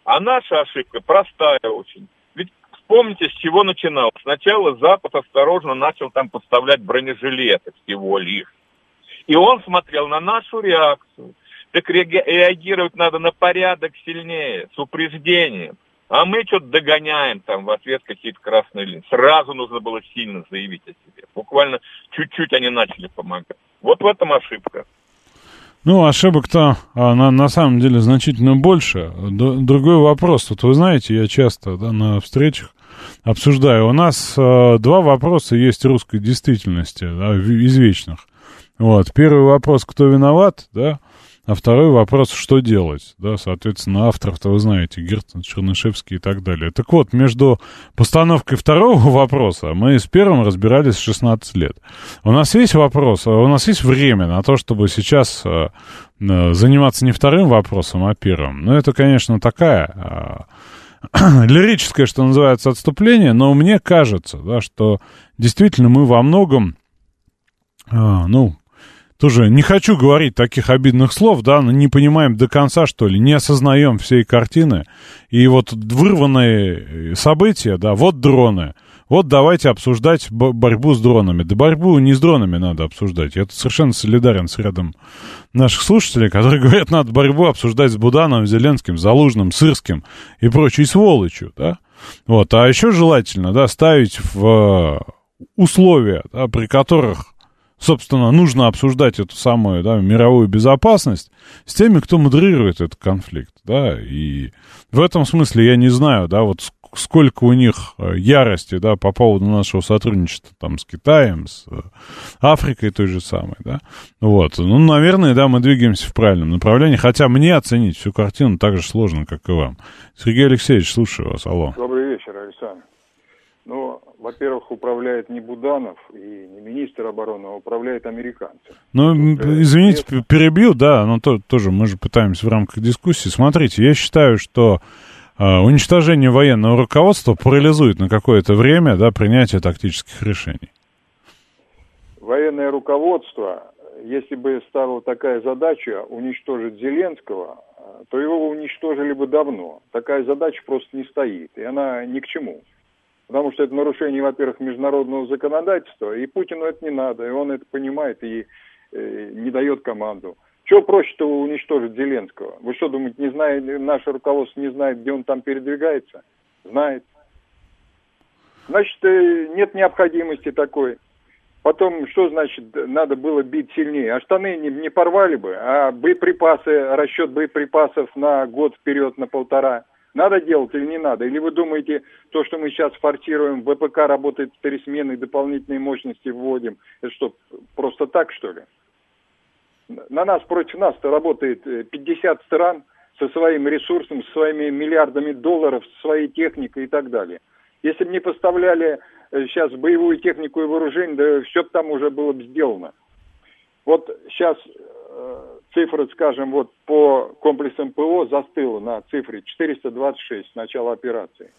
А наша ошибка простая очень. Ведь вспомните, с чего начиналось. Сначала Запад осторожно начал там поставлять бронежилеты всего лишь. И он смотрел на нашу реакцию. Так реагировать надо на порядок сильнее, с упреждением. А мы что-то догоняем там в ответ какие-то красные линии. Сразу нужно было сильно заявить о себе. Буквально чуть-чуть они начали помогать. Вот в этом ошибка.
Ну, ошибок-то а, на, на самом деле значительно больше. Другой вопрос. Вот вы знаете, я часто да, на встречах обсуждаю. У нас а, два вопроса есть русской действительности, да, извечных. Вот. Первый вопрос, кто виноват, да, а второй вопрос, что делать? Да, соответственно, авторов-то вы знаете, Гертон, Чернышевский и так далее. Так вот, между постановкой второго (laughs) вопроса мы с первым разбирались 16 лет. У нас есть вопрос, у нас есть время на то, чтобы сейчас э, э, заниматься не вторым вопросом, а первым. Ну, это, конечно, такая э, (clears throat) лирическое, что называется, отступление, но мне кажется, да, что действительно мы во многом, э, ну, тоже не хочу говорить таких обидных слов, да, но не понимаем до конца, что ли, не осознаем всей картины. И вот вырванные события, да, вот дроны. Вот давайте обсуждать борьбу с дронами. Да борьбу не с дронами надо обсуждать. Я тут совершенно солидарен с рядом наших слушателей, которые (laughs) говорят, надо борьбу обсуждать с Буданом, Зеленским, Залужным, Сырским и прочей сволочью, да. Вот, а еще желательно, да, ставить в условия, да, при которых собственно, нужно обсуждать эту самую да, мировую безопасность с теми, кто модерирует этот конфликт, да, и в этом смысле я не знаю, да, вот сколько у них э, ярости, да, по поводу нашего сотрудничества там с Китаем, с э, Африкой той же самой, да, вот, ну, наверное, да, мы двигаемся в правильном направлении, хотя мне оценить всю картину так же сложно, как и вам. Сергей Алексеевич, слушаю вас, алло.
Добрый вечер, Александр. Ну, во-первых, управляет не Буданов и не министр обороны, а управляют американцы.
Ну, извините, нет... перебью, да, но то, тоже мы же пытаемся в рамках дискуссии. Смотрите, я считаю, что э, уничтожение военного руководства парализует на какое-то время да, принятие тактических решений.
Военное руководство, если бы стала такая задача уничтожить Зеленского, то его уничтожили бы давно. Такая задача просто не стоит, и она ни к чему потому что это нарушение, во-первых, международного законодательства, и Путину это не надо, и он это понимает и э, не дает команду. Чего проще-то уничтожить Зеленского? Вы что думаете, не знает, наше руководство не знает, где он там передвигается? Знает. Значит, э, нет необходимости такой. Потом, что значит, надо было бить сильнее? А штаны не, не порвали бы, а боеприпасы, расчет боеприпасов на год вперед, на полтора – надо делать или не надо? Или вы думаете, то, что мы сейчас форсируем, ВПК работает в три смены, дополнительные мощности вводим, это что, просто так, что ли? На нас, против нас работает 50 э, стран со своим ресурсом, со своими миллиардами долларов, со своей техникой и так далее. Если бы не поставляли сейчас э, боевую технику и вооружение, да все бы там уже было бы сделано. Вот сейчас э, цифра, скажем, вот по комплексам ПО застыла на цифре 426 с начала операции.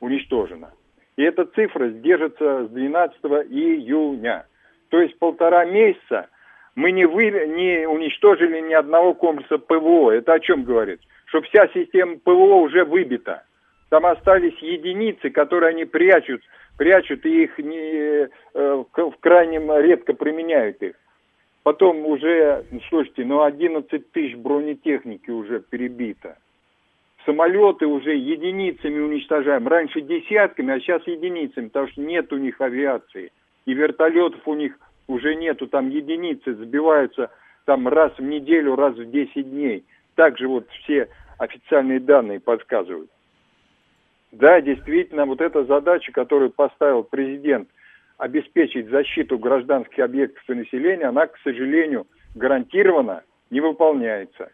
Уничтожена. И эта цифра держится с 12 июня. То есть полтора месяца мы не, вы, не уничтожили ни одного комплекса ПВО. Это о чем говорит? Что вся система ПВО уже выбита. Там остались единицы, которые они прячут, прячут и их не, э, в крайнем редко применяют их. Потом уже, слушайте, ну 11 тысяч бронетехники уже перебито. самолеты уже единицами уничтожаем. Раньше десятками, а сейчас единицами, потому что нет у них авиации. И вертолетов у них уже нету, там единицы сбиваются там раз в неделю, раз в 10 дней. Также вот все официальные данные подсказывают. Да, действительно, вот эта задача, которую поставил президент, обеспечить защиту гражданских объектов и населения, она, к сожалению, гарантированно не выполняется.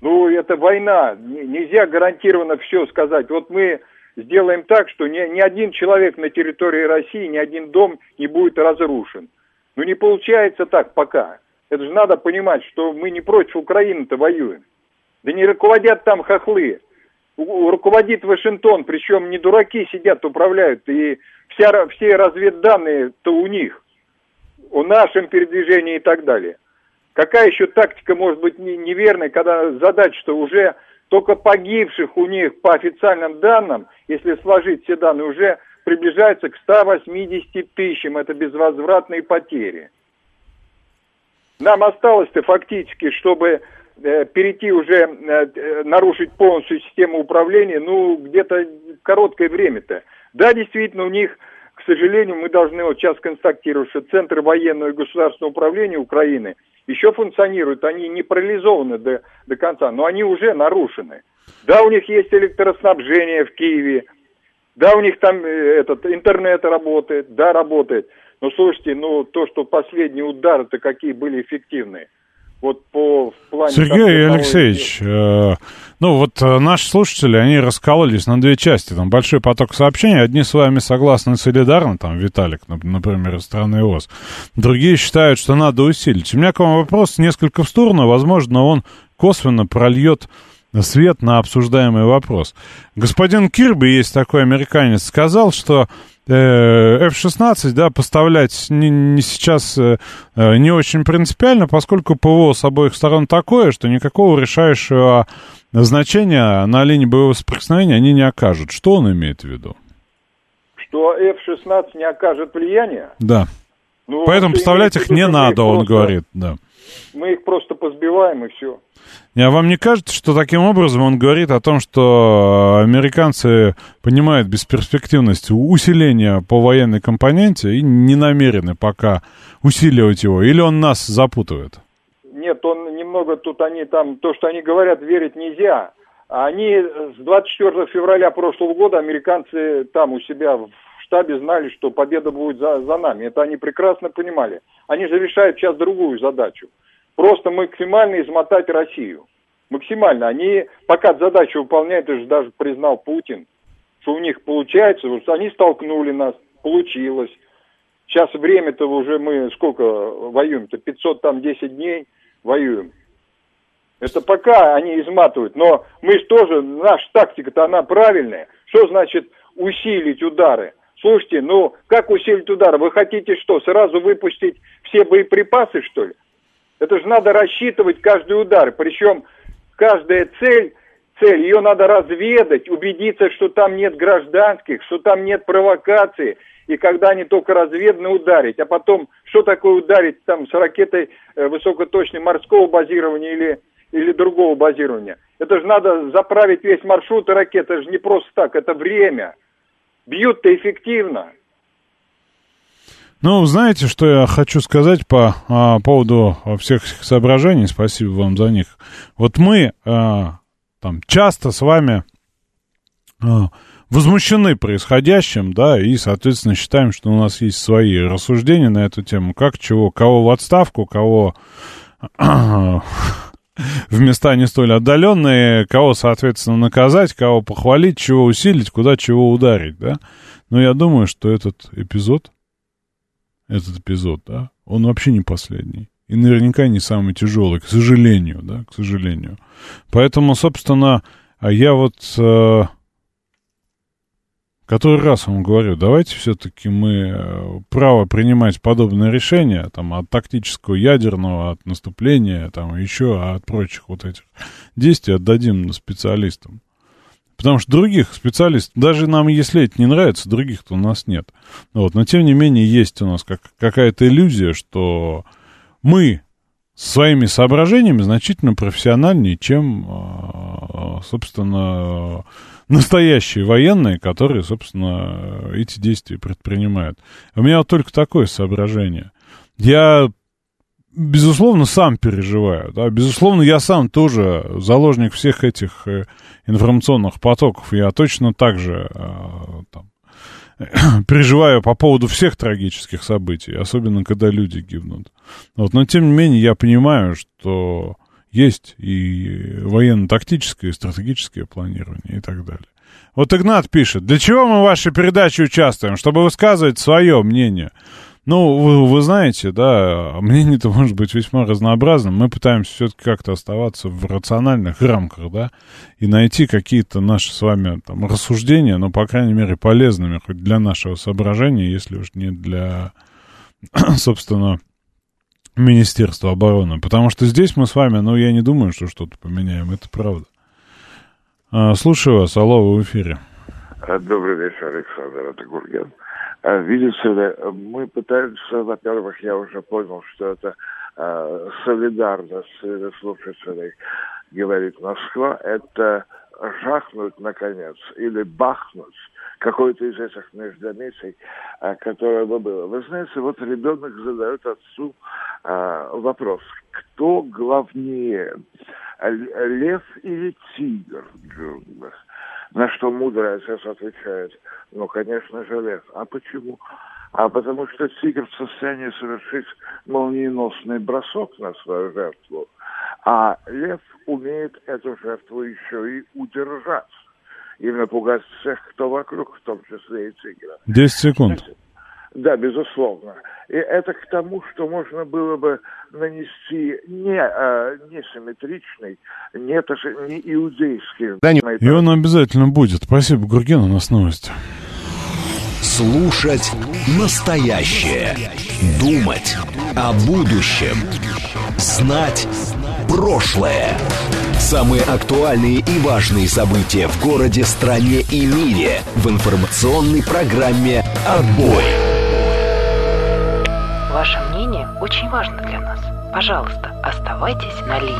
Ну, это война, нельзя гарантированно все сказать. Вот мы сделаем так, что ни, ни один человек на территории России, ни один дом не будет разрушен. Ну, не получается так пока. Это же надо понимать, что мы не против Украины-то воюем. Да не руководят там хохлы. Руководит Вашингтон, причем не дураки сидят, управляют. И вся, все разведданные-то у них. О нашем передвижении и так далее. Какая еще тактика может быть неверной, когда задача, что уже только погибших у них по официальным данным, если сложить все данные, уже приближается к 180 тысячам. Это безвозвратные потери. Нам осталось-то фактически, чтобы перейти уже, э, нарушить полностью систему управления, ну, где-то короткое время-то. Да, действительно, у них, к сожалению, мы должны вот сейчас констатировать, что Центр военного и государственного управления Украины еще функционируют, они не парализованы до, до конца, но они уже нарушены. Да, у них есть электроснабжение в Киеве, да, у них там э, этот интернет работает, да, работает. Но слушайте, ну то, что последние удары-то какие были эффективные. Вот по плане...
Сергей Алексеевич, э, ну вот э, наши слушатели, они раскололись на две части. Там большой поток сообщений. Одни с вами согласны солидарно, там Виталик, например, из страны ОС. Другие считают, что надо усилить. У меня к вам вопрос несколько в сторону. Возможно, он косвенно прольет свет на обсуждаемый вопрос. Господин Кирби, есть такой американец, сказал, что F-16, да, поставлять не, не сейчас э, э, не очень принципиально, поскольку ПВО с обоих сторон такое, что никакого решающего значения на линии боевого соприкосновения они не окажут. Что он имеет в виду?
Что F-16 не окажет влияния?
Да. Ну, Поэтому поставлять их не надо, он просто, говорит, да.
Мы их просто позбиваем и все.
А вам не кажется, что таким образом он говорит о том, что американцы понимают бесперспективность усиления по военной компоненте и не намерены пока усиливать его? Или он нас запутывает?
Нет, он немного тут они там, то, что они говорят, верить нельзя. Они с 24 февраля прошлого года, американцы там у себя в штабе знали, что победа будет за, за нами. Это они прекрасно понимали. Они же решают сейчас другую задачу просто максимально измотать Россию. Максимально. Они пока задачу выполняют, это же даже признал Путин, что у них получается, что они столкнули нас, получилось. Сейчас время-то уже мы сколько воюем-то? 500 там 10 дней воюем. Это пока они изматывают. Но мы же тоже, наша тактика-то она правильная. Что значит усилить удары? Слушайте, ну как усилить удары? Вы хотите что, сразу выпустить все боеприпасы, что ли? Это же надо рассчитывать каждый удар. Причем каждая цель, цель, ее надо разведать, убедиться, что там нет гражданских, что там нет провокации. И когда они только разведаны, ударить. А потом, что такое ударить там с ракетой э, высокоточной морского базирования или, или другого базирования? Это же надо заправить весь маршрут ракеты, это же не просто так, это время. Бьют-то эффективно.
Ну, знаете, что я хочу сказать по а, поводу всех этих соображений? Спасибо вам за них. Вот мы а, там часто с вами а, возмущены происходящим, да, и, соответственно, считаем, что у нас есть свои рассуждения на эту тему, как чего, кого в отставку, кого (coughs) в места не столь отдаленные, кого, соответственно, наказать, кого похвалить, чего усилить, куда чего ударить, да. Но я думаю, что этот эпизод этот эпизод, да, он вообще не последний. И наверняка не самый тяжелый, к сожалению, да, к сожалению. Поэтому, собственно, а я вот э, который раз вам говорю, давайте все-таки мы э, право принимать подобные решения, там, от тактического ядерного, от наступления, там, еще от прочих вот этих действий отдадим специалистам. Потому что других специалистов, даже нам, если это не нравится, других-то у нас нет. Вот. Но, тем не менее, есть у нас как, какая-то иллюзия, что мы своими соображениями значительно профессиональнее, чем, а, собственно, настоящие военные, которые, собственно, эти действия предпринимают. У меня вот только такое соображение. Я, безусловно, сам переживаю. Да? Безусловно, я сам тоже заложник всех этих э, информационных потоков. Я точно так же а, там, (clears throat) переживаю по поводу всех трагических событий, особенно когда люди гибнут. Вот, но тем не менее я понимаю, что есть и военно-тактическое, и стратегическое планирование и так далее. Вот Игнат пишет, для чего мы в вашей передаче участвуем? Чтобы высказывать свое мнение. Ну, вы, вы знаете, да, мнение-то может быть весьма разнообразным. Мы пытаемся все-таки как-то оставаться в рациональных рамках, да, и найти какие-то наши с вами там рассуждения, но, по крайней мере, полезными хоть для нашего соображения, если уж не для, (clears throat) собственно, Министерства обороны. Потому что здесь мы с вами, ну, я не думаю, что что-то поменяем, это правда. А, слушаю вас, алло, вы в эфире.
Добрый вечер, Александр, это Гурген. А, видите ли, мы пытаемся, во-первых, я уже понял, что это э, солидарность среди слушателей, говорит Москва, это жахнуть, наконец, или бахнуть какой-то из этих междометий, э, которое бы было. Вы знаете, вот ребенок задает отцу э, вопрос, кто главнее, лев или тигр в джунглях? На что мудрый отец отвечает, ну, конечно же, лев. А почему? А потому что тигр в состоянии совершить молниеносный бросок на свою жертву, а лев умеет эту жертву еще и удержать и напугать всех, кто вокруг, в том числе и тигра.
Десять секунд.
Да, безусловно. И это к тому, что можно было бы нанести не, а, не симметричный, не, тоже, не иудейский. Да,
и он обязательно будет. Спасибо, Гурген, у нас новости.
Слушать настоящее. Думать о будущем. Знать прошлое. Самые актуальные и важные события в городе, стране и мире в информационной программе «Отбой».
Ваше мнение очень важно для нас. Пожалуйста, оставайтесь на линии.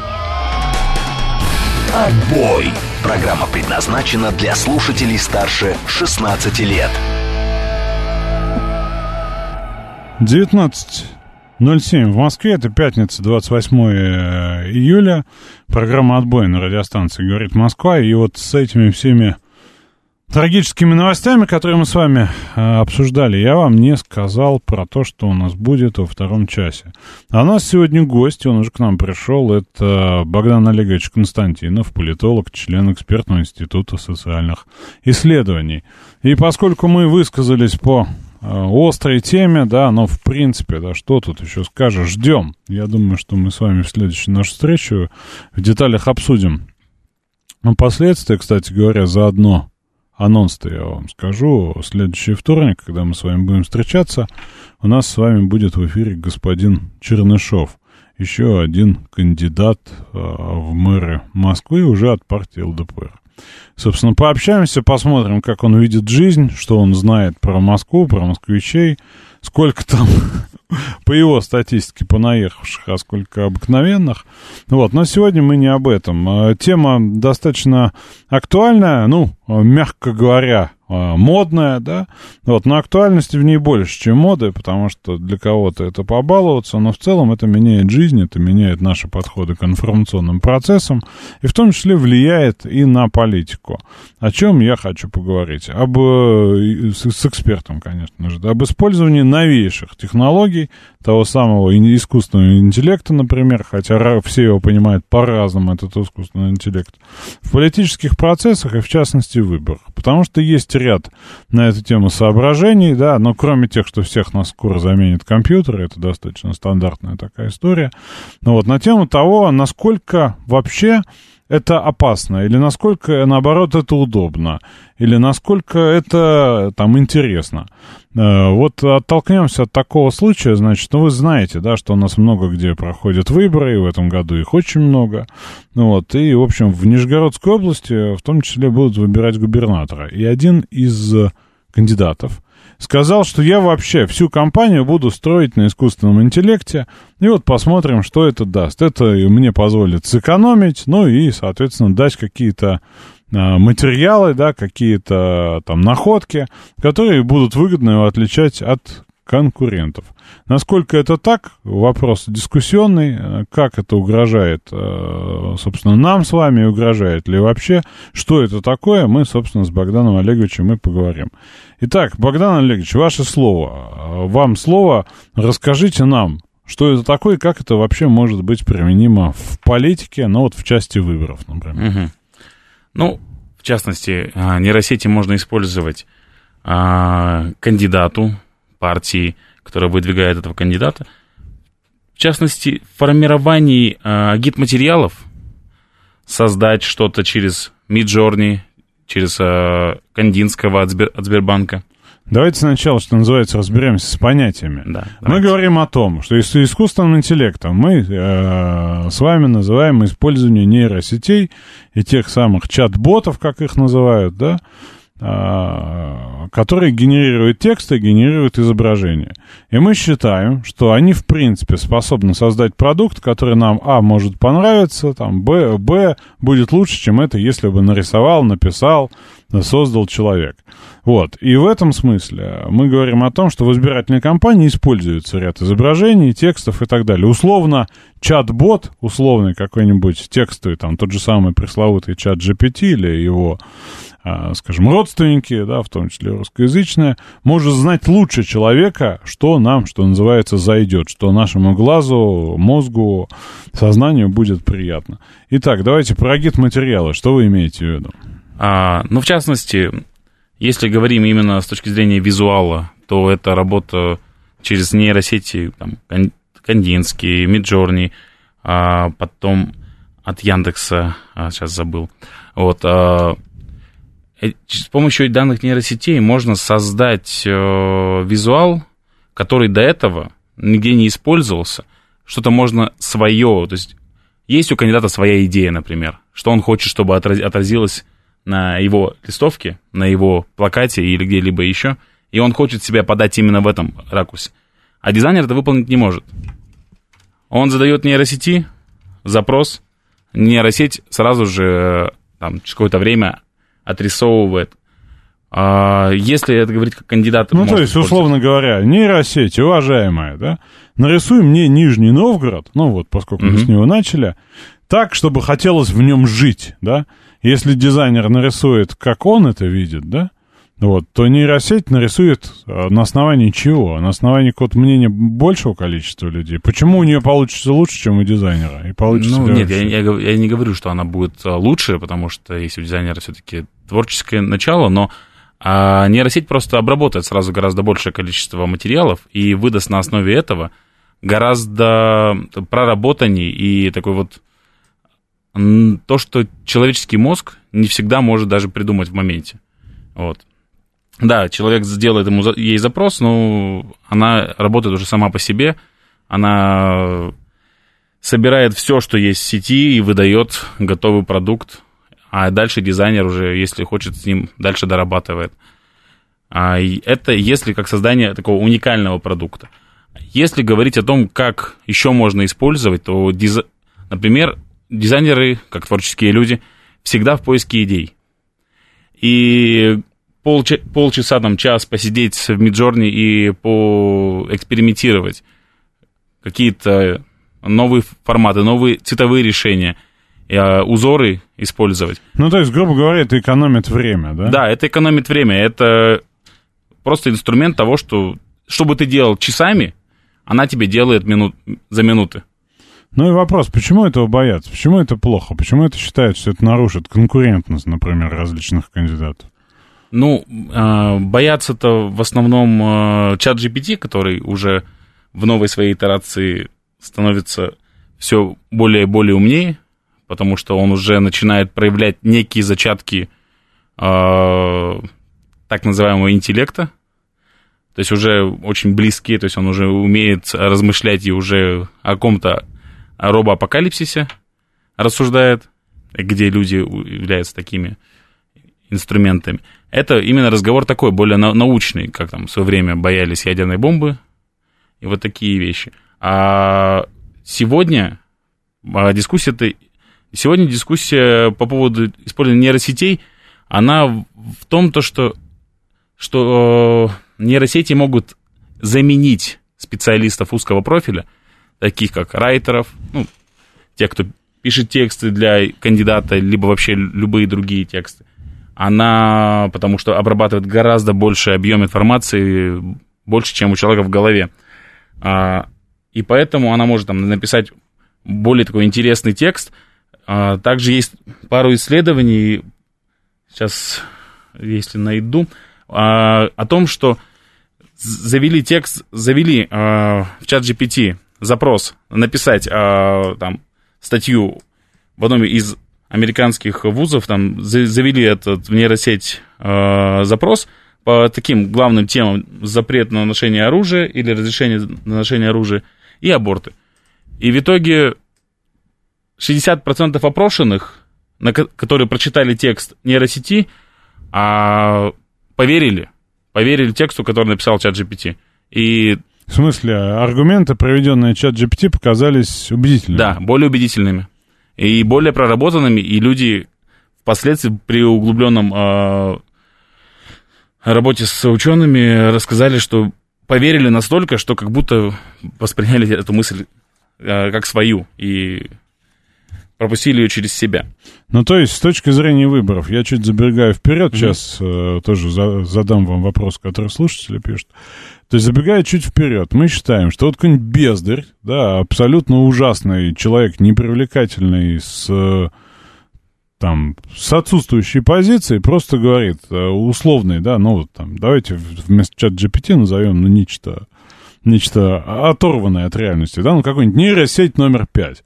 Отбой. Программа предназначена для слушателей старше 16 лет.
19.07 в Москве. Это пятница, 28 э, июля. Программа «Отбой» на радиостанции «Говорит Москва». И вот с этими всеми трагическими новостями, которые мы с вами э, обсуждали, я вам не сказал про то, что у нас будет во втором часе. А у нас сегодня гость, он уже к нам пришел, это Богдан Олегович Константинов, политолог, член экспертного института социальных исследований. И поскольку мы высказались по э, острой теме, да, но в принципе, да, что тут еще скажешь, ждем. Я думаю, что мы с вами в следующую нашу встречу в деталях обсудим. Но последствия, кстати говоря, заодно анонс-то я вам скажу. Следующий вторник, когда мы с вами будем встречаться, у нас с вами будет в эфире господин Чернышов. Еще один кандидат э, в мэры Москвы уже от партии ЛДПР. Собственно, пообщаемся, посмотрим, как он видит жизнь, что он знает про Москву, про москвичей, сколько там (laughs) по его статистике понаехавших, а сколько обыкновенных. Вот, но сегодня мы не об этом. А, тема достаточно актуальная, ну, мягко говоря, а, модная, да, вот, но актуальности в ней больше, чем моды, потому что для кого-то это побаловаться, но в целом это меняет жизнь, это меняет наши подходы к информационным процессам, и в том числе влияет и на политику. О чем я хочу поговорить? Об, э, с, с экспертом, конечно же, об использовании новейших технологий, того самого искусственного интеллекта, например, хотя все его понимают по-разному, этот искусственный интеллект, в политических процессах и, в частности, выборах. Потому что есть ряд на эту тему соображений, да, но кроме тех, что всех нас скоро заменит компьютер, это достаточно стандартная такая история, но вот на тему того, насколько вообще это опасно, или насколько, наоборот, это удобно, или насколько это там интересно. Э, вот оттолкнемся от такого случая, значит, ну вы знаете, да, что у нас много где проходят выборы, и в этом году их очень много. Ну вот, и, в общем, в Нижегородской области в том числе будут выбирать губернатора. И один из кандидатов, сказал, что я вообще всю компанию буду строить на искусственном интеллекте, и вот посмотрим, что это даст. Это мне позволит сэкономить, ну и, соответственно, дать какие-то а, материалы, да, какие-то там находки, которые будут выгодно его отличать от конкурентов. Насколько это так, вопрос дискуссионный, как это угрожает, э, собственно, нам с вами, угрожает ли вообще, что это такое, мы, собственно, с Богданом Олеговичем и поговорим. Итак, Богдан Олегович, ваше слово, вам слово, расскажите нам, что это такое и как это вообще может быть применимо в политике, ну вот в части выборов, например.
Угу. Ну, в частности, а, нейросети можно использовать а, кандидату партии, которая выдвигает этого кандидата. В частности, в формировании а, гид-материалов создать что-то через Midjourney, через Кандинского от, Сбер, от Сбербанка.
Давайте сначала, что называется, разберемся с понятиями. Да, мы давайте. говорим о том, что искусственным интеллектом мы э, с вами называем использование нейросетей и тех самых чат-ботов, как их называют, да, э, которые генерируют тексты, генерируют изображения. И мы считаем, что они, в принципе, способны создать продукт, который нам, а, может понравиться, там, б, б, будет лучше, чем это, если бы нарисовал, написал, создал человек. Вот. И в этом смысле мы говорим о том, что в избирательной кампании используется ряд изображений, текстов и так далее. Условно, чат-бот, условный какой-нибудь текстовый, там тот же самый пресловутый чат GPT или его, а, скажем, родственники, да, в том числе русскоязычные, может знать лучше человека, что нам, что называется, зайдет, что нашему глазу, мозгу, сознанию будет приятно. Итак, давайте про гид-материалы. Что вы имеете в виду?
А, ну, в частности, если говорим именно с точки зрения визуала, то это работа через нейросети, там, Кандинский, Миджорни, а потом от Яндекса, а, сейчас забыл. Вот, а, с помощью данных нейросетей можно создать а, визуал, который до этого нигде не использовался. Что-то можно свое, то есть есть у кандидата своя идея, например, что он хочет, чтобы отразилось на его листовке, на его плакате или где-либо еще, и он хочет себя подать именно в этом ракурсе. А дизайнер это выполнить не может. Он задает нейросети запрос, нейросеть сразу же там, через какое-то время отрисовывает. А если это говорить как кандидат...
Ну, то есть, условно говоря, нейросеть, уважаемая, да, нарисуй мне Нижний Новгород, ну вот, поскольку mm-hmm. мы с него начали, так, чтобы хотелось в нем жить, да, если дизайнер нарисует, как он это видит, да, вот, то нейросеть нарисует а, на основании чего? На основании какого-то мнения большего количества людей. Почему у нее получится лучше, чем у дизайнера? И получится
ну, нет, я, я, я не говорю, что она будет а, лучше, потому что если у дизайнера все-таки творческое начало, но а нейросеть просто обработает сразу гораздо большее количество материалов и выдаст на основе этого гораздо проработанней и такой вот то, что человеческий мозг не всегда может даже придумать в моменте. Вот. Да, человек сделает ему, ей запрос, но она работает уже сама по себе, она собирает все, что есть в сети, и выдает готовый продукт, а дальше дизайнер уже, если хочет, с ним дальше дорабатывает. А это если как создание такого уникального продукта. Если говорить о том, как еще можно использовать, то, диз... например, дизайнеры, как творческие люди, всегда в поиске идей. И полча, полчаса, там, час посидеть в Миджорне и поэкспериментировать. Какие-то новые форматы, новые цветовые решения, э, узоры использовать.
Ну, то есть, грубо говоря, это экономит время, да?
Да, это экономит время. Это просто инструмент того, что что бы ты делал часами, она тебе делает минут, за минуты.
Ну и вопрос, почему этого боятся? Почему это плохо? Почему это считают, что это нарушит конкурентность, например, различных кандидатов?
Ну, э, боятся-то в основном э, чат GPT, который уже в новой своей итерации становится все более и более умнее, потому что он уже начинает проявлять некие зачатки э, так называемого интеллекта, то есть уже очень близкие, то есть он уже умеет размышлять и уже о каком-то о робоапокалипсисе рассуждает, где люди являются такими инструментами. Это именно разговор такой, более научный, как там в свое время боялись ядерной бомбы и вот такие вещи. А сегодня а дискуссия-то... Сегодня дискуссия по поводу использования нейросетей, она в том, то, что, что э, нейросети могут заменить специалистов узкого профиля, таких как райтеров, ну, те, кто пишет тексты для кандидата, либо вообще любые другие тексты. Она, потому что обрабатывает гораздо больше объем информации, больше, чем у человека в голове. А, и поэтому она может там написать более такой интересный текст. А, также есть пару исследований, сейчас, если найду, а, о том, что завели текст, завели в чат GPT запрос написать там статью в одном из американских вузов, там завели этот в нейросеть запрос по таким главным темам запрет на ношение оружия или разрешение на ношение оружия и аборты. И в итоге 60% опрошенных, на, которые прочитали текст нейросети, а, поверили, поверили тексту, который написал чат GPT. И
в смысле, аргументы, проведенные чат GPT, показались убедительными?
Да, более убедительными. И более проработанными, и люди впоследствии при углубленном э, работе с учеными рассказали, что поверили настолько, что как будто восприняли эту мысль э, как свою. И пропустили ее через себя.
Ну, то есть, с точки зрения выборов, я чуть забегаю вперед, mm-hmm. сейчас э, тоже за, задам вам вопрос, который слушатели пишут. То есть, забегая чуть вперед, мы считаем, что вот какой-нибудь бездарь, да, абсолютно ужасный человек, непривлекательный, с там, с отсутствующей позиции, просто говорит, э, условный, да, ну, вот там, давайте вместо чат GPT назовем, ну, нечто, нечто оторванное от реальности, да, ну, какой-нибудь нейросеть номер пять.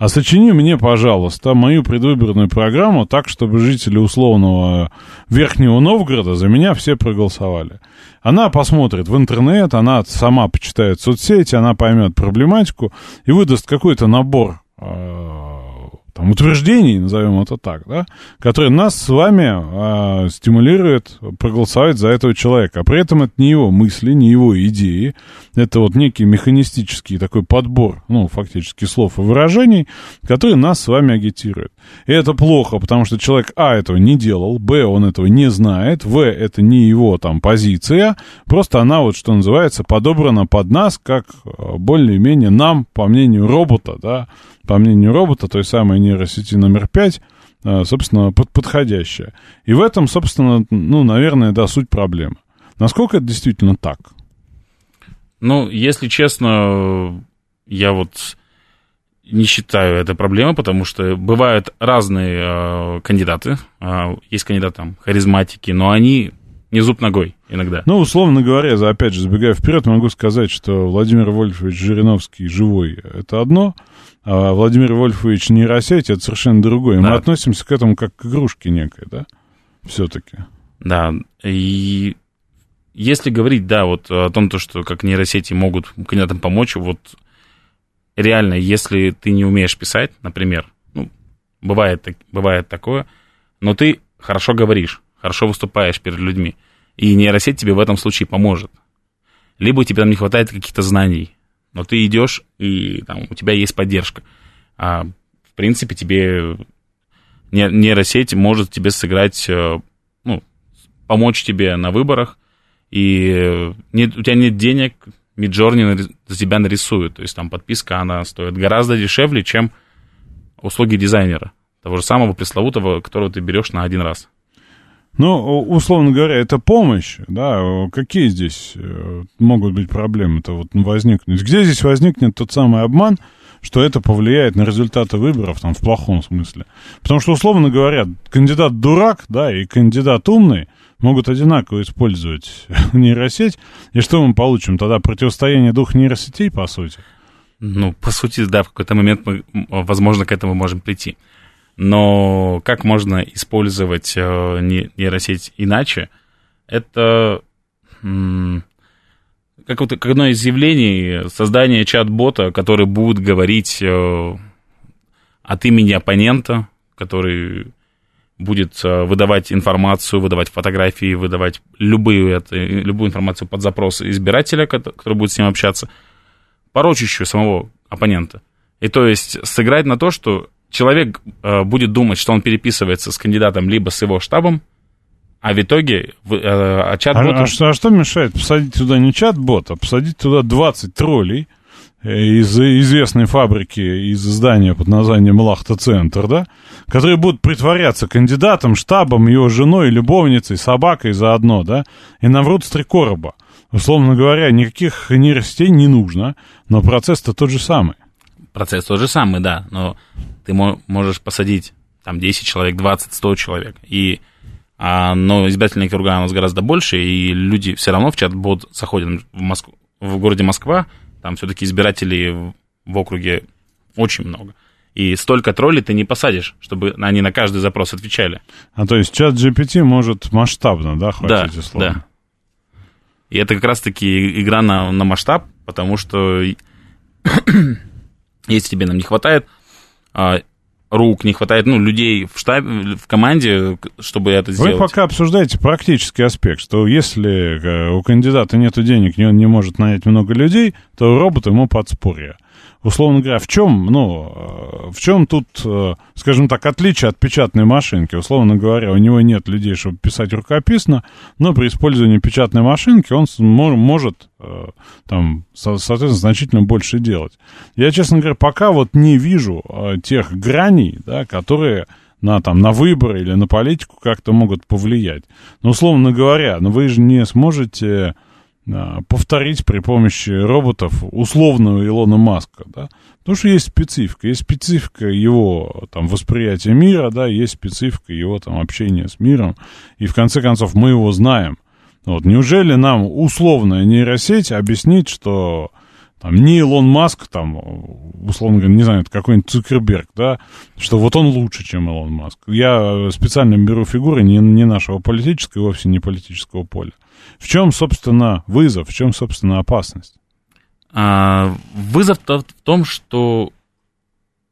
А сочини мне, пожалуйста, мою предвыборную программу так, чтобы жители условного Верхнего Новгорода за меня все проголосовали. Она посмотрит в интернет, она сама почитает соцсети, она поймет проблематику и выдаст какой-то набор э, там, утверждений, назовем это так, да, которые нас с вами э, стимулируют проголосовать за этого человека. А при этом это не его мысли, не его идеи. Это вот некий механистический такой подбор, ну, фактически слов и выражений, которые нас с вами агитируют. И это плохо, потому что человек, а, этого не делал, б, он этого не знает, в, это не его там позиция, просто она вот, что называется, подобрана под нас, как а, более-менее нам, по мнению робота, да, по мнению робота, той самой нейросети номер 5, а, собственно, под, подходящая. И в этом, собственно, ну, наверное, да, суть проблемы. Насколько это действительно так?
Ну, если честно, я вот не считаю это проблемой, потому что бывают разные э, кандидаты. Э, есть кандидаты там харизматики, но они не зуб ногой иногда.
Ну, условно говоря, опять же, забегая вперед, могу сказать, что Владимир Вольфович Жириновский живой — это одно, Владимир Вольфович нейросеть — это совершенно другое. Да. Мы относимся к этому как к игрушке некой, да? Все-таки.
Да, и если говорить, да, вот о том, то, что как нейросети могут кандидатам помочь, вот реально, если ты не умеешь писать, например, ну, бывает, бывает такое, но ты хорошо говоришь, хорошо выступаешь перед людьми, и нейросеть тебе в этом случае поможет. Либо тебе там не хватает каких-то знаний, но ты идешь, и там, у тебя есть поддержка. А, в принципе, тебе нейросеть может тебе сыграть, э, ну, помочь тебе на выборах, и нет, у тебя нет денег, Midjourney за тебя нарисует. То есть там подписка, она стоит гораздо дешевле, чем услуги дизайнера. Того же самого пресловутого, которого ты берешь на один раз.
Ну, условно говоря, это помощь, да, какие здесь э, могут быть проблемы-то вот возникнуть? Где здесь возникнет тот самый обман, что это повлияет на результаты выборов, там, в плохом смысле? Потому что, условно говоря, кандидат дурак, да, и кандидат умный могут одинаково использовать (laughs) нейросеть, и что мы получим? Тогда противостояние двух нейросетей, по сути?
Ну, по сути, да, в какой-то момент мы, возможно, к этому можем прийти. Но как можно использовать э, нейросеть иначе? Это как, вот, как одно из явлений создания чат-бота, который будет говорить э, от имени оппонента, который будет выдавать информацию, выдавать фотографии, выдавать любые, любую информацию под запрос избирателя, который будет с ним общаться, порочащую самого оппонента. И то есть сыграть на то, что человек э, будет думать, что он переписывается с кандидатом либо с его штабом, а в итоге э, а чат-бот...
А, а, что, а что мешает? Посадить туда не чат-бот, а посадить туда 20 троллей э, из известной фабрики, из здания под названием Лахта-центр, да, которые будут притворяться кандидатом, штабом, его женой, любовницей, собакой заодно, да, и наврут с три короба. Условно говоря, никаких нейросетей не нужно, но процесс-то тот же самый
процесс тот же самый, да, но ты можешь посадить там 10 человек, 20, 100 человек, и, а, но избирательные округа у нас гораздо больше, и люди все равно в чат-бот заходят в, Москву, в городе Москва, там все-таки избирателей в, в округе очень много. И столько троллей ты не посадишь, чтобы они на каждый запрос отвечали.
А то есть чат GPT может масштабно, да, хватить
да, условно? Да. И это как раз-таки игра на, на масштаб, потому что если тебе нам не хватает а, рук, не хватает, ну, людей в штабе, в команде, чтобы это сделать.
Вы пока обсуждаете практический аспект, что если э, у кандидата нет денег, и он не может нанять много людей, то робот ему подспорье условно говоря, в чем, ну, э, в чем тут, э, скажем так, отличие от печатной машинки? Условно говоря, у него нет людей, чтобы писать рукописно, но при использовании печатной машинки он может, э, там, соответственно, значительно больше делать. Я, честно говоря, пока вот не вижу тех граней, да, которые на, там, на выборы или на политику как-то могут повлиять. Но, условно говоря, ну, вы же не сможете повторить при помощи роботов условного Илона Маска, да, потому что есть специфика, есть специфика его там восприятия мира, да, есть специфика его там общения с миром, и в конце концов мы его знаем. Вот, неужели нам условная нейросеть объяснит, что там не Илон Маск, там, условно говоря, не знаю, какой-нибудь Цукерберг, да, что вот он лучше, чем Илон Маск. Я специально беру фигуры не, не нашего политического, вовсе не политического поля. В чем, собственно, вызов, в чем, собственно, опасность?
А, вызов в том, что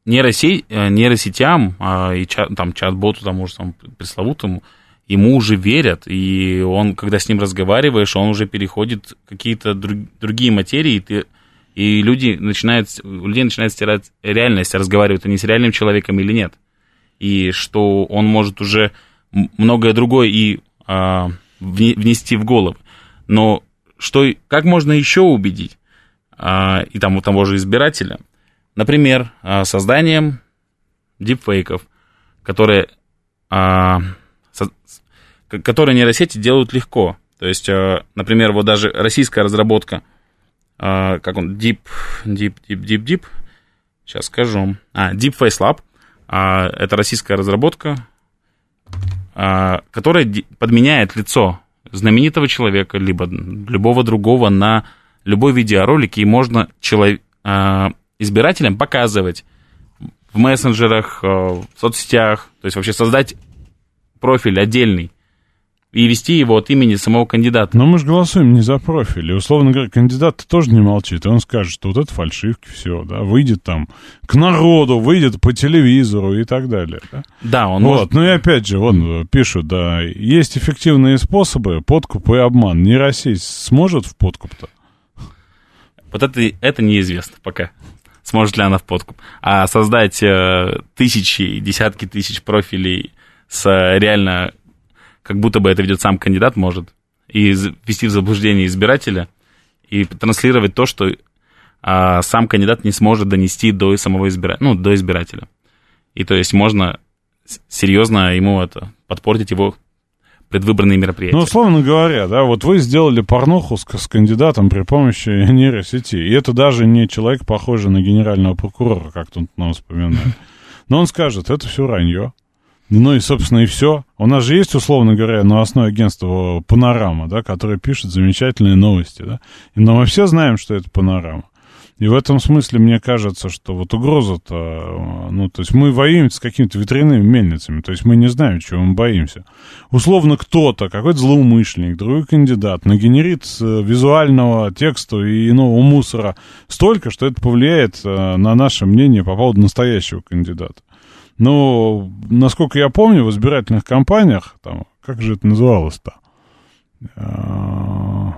нейросеть, э, нейросетям а, и чат, там, чат-боту, тому же там, пресловутому, ему уже верят, и он, когда с ним разговариваешь, он уже переходит какие-то друг, другие материи, и, ты, и люди начинают, у людей начинает стирать реальность, разговаривают они с реальным человеком или нет. И что он может уже многое другое и а, внести в голову. Но что, как можно еще убедить а, и там у того же избирателя? Например, а, созданием дипфейков, которые, а, со, которые нейросети делают легко. То есть, а, например, вот даже российская разработка, а, как он, Deep, Deep, Deep, Deep, Deep, сейчас скажу, а, Deep Face Lab, это российская разработка, которая подменяет лицо знаменитого человека, либо любого другого на любой видеоролике, и можно а, избирателям показывать в мессенджерах, а, в соцсетях, то есть вообще создать профиль отдельный, и вести его от имени самого кандидата.
Но мы же голосуем не за профиль. И, условно говоря, кандидат тоже не молчит. Он скажет, что вот это фальшивки, все, да, выйдет там к народу, выйдет по телевизору и так далее. Да,
да он
Вот, может... ну и опять же, вон пишут, да, есть эффективные способы, подкуп и обман. Нейросеть сможет в подкуп-то?
Вот это, это неизвестно пока сможет ли она в подкуп. А создать э, тысячи, десятки тысяч профилей с э, реально как будто бы это ведет сам кандидат может, и ввести в заблуждение избирателя, и транслировать то, что а, сам кандидат не сможет донести до самого избирателя, ну, до избирателя. И то есть можно серьезно ему это подпортить его предвыборные мероприятия.
Ну, условно говоря, да, вот вы сделали порнуху с, с кандидатом при помощи (laughs) нейросети, и это даже не человек, похожий на генерального прокурора, как тут нам вспоминает. Но он скажет, это все вранье. Ну и, собственно, и все. У нас же есть, условно говоря, новостное агентство «Панорама», да, которое пишет замечательные новости, да. Но мы все знаем, что это «Панорама». И в этом смысле мне кажется, что вот угроза-то, ну, то есть мы воюем с какими-то ветряными мельницами, то есть мы не знаем, чего мы боимся. Условно кто-то, какой-то злоумышленник, другой кандидат нагенерит э, визуального текста и иного мусора столько, что это повлияет э, на наше мнение по поводу настоящего кандидата. Но, насколько я помню, в избирательных кампаниях, там, как же это называлось-то? А,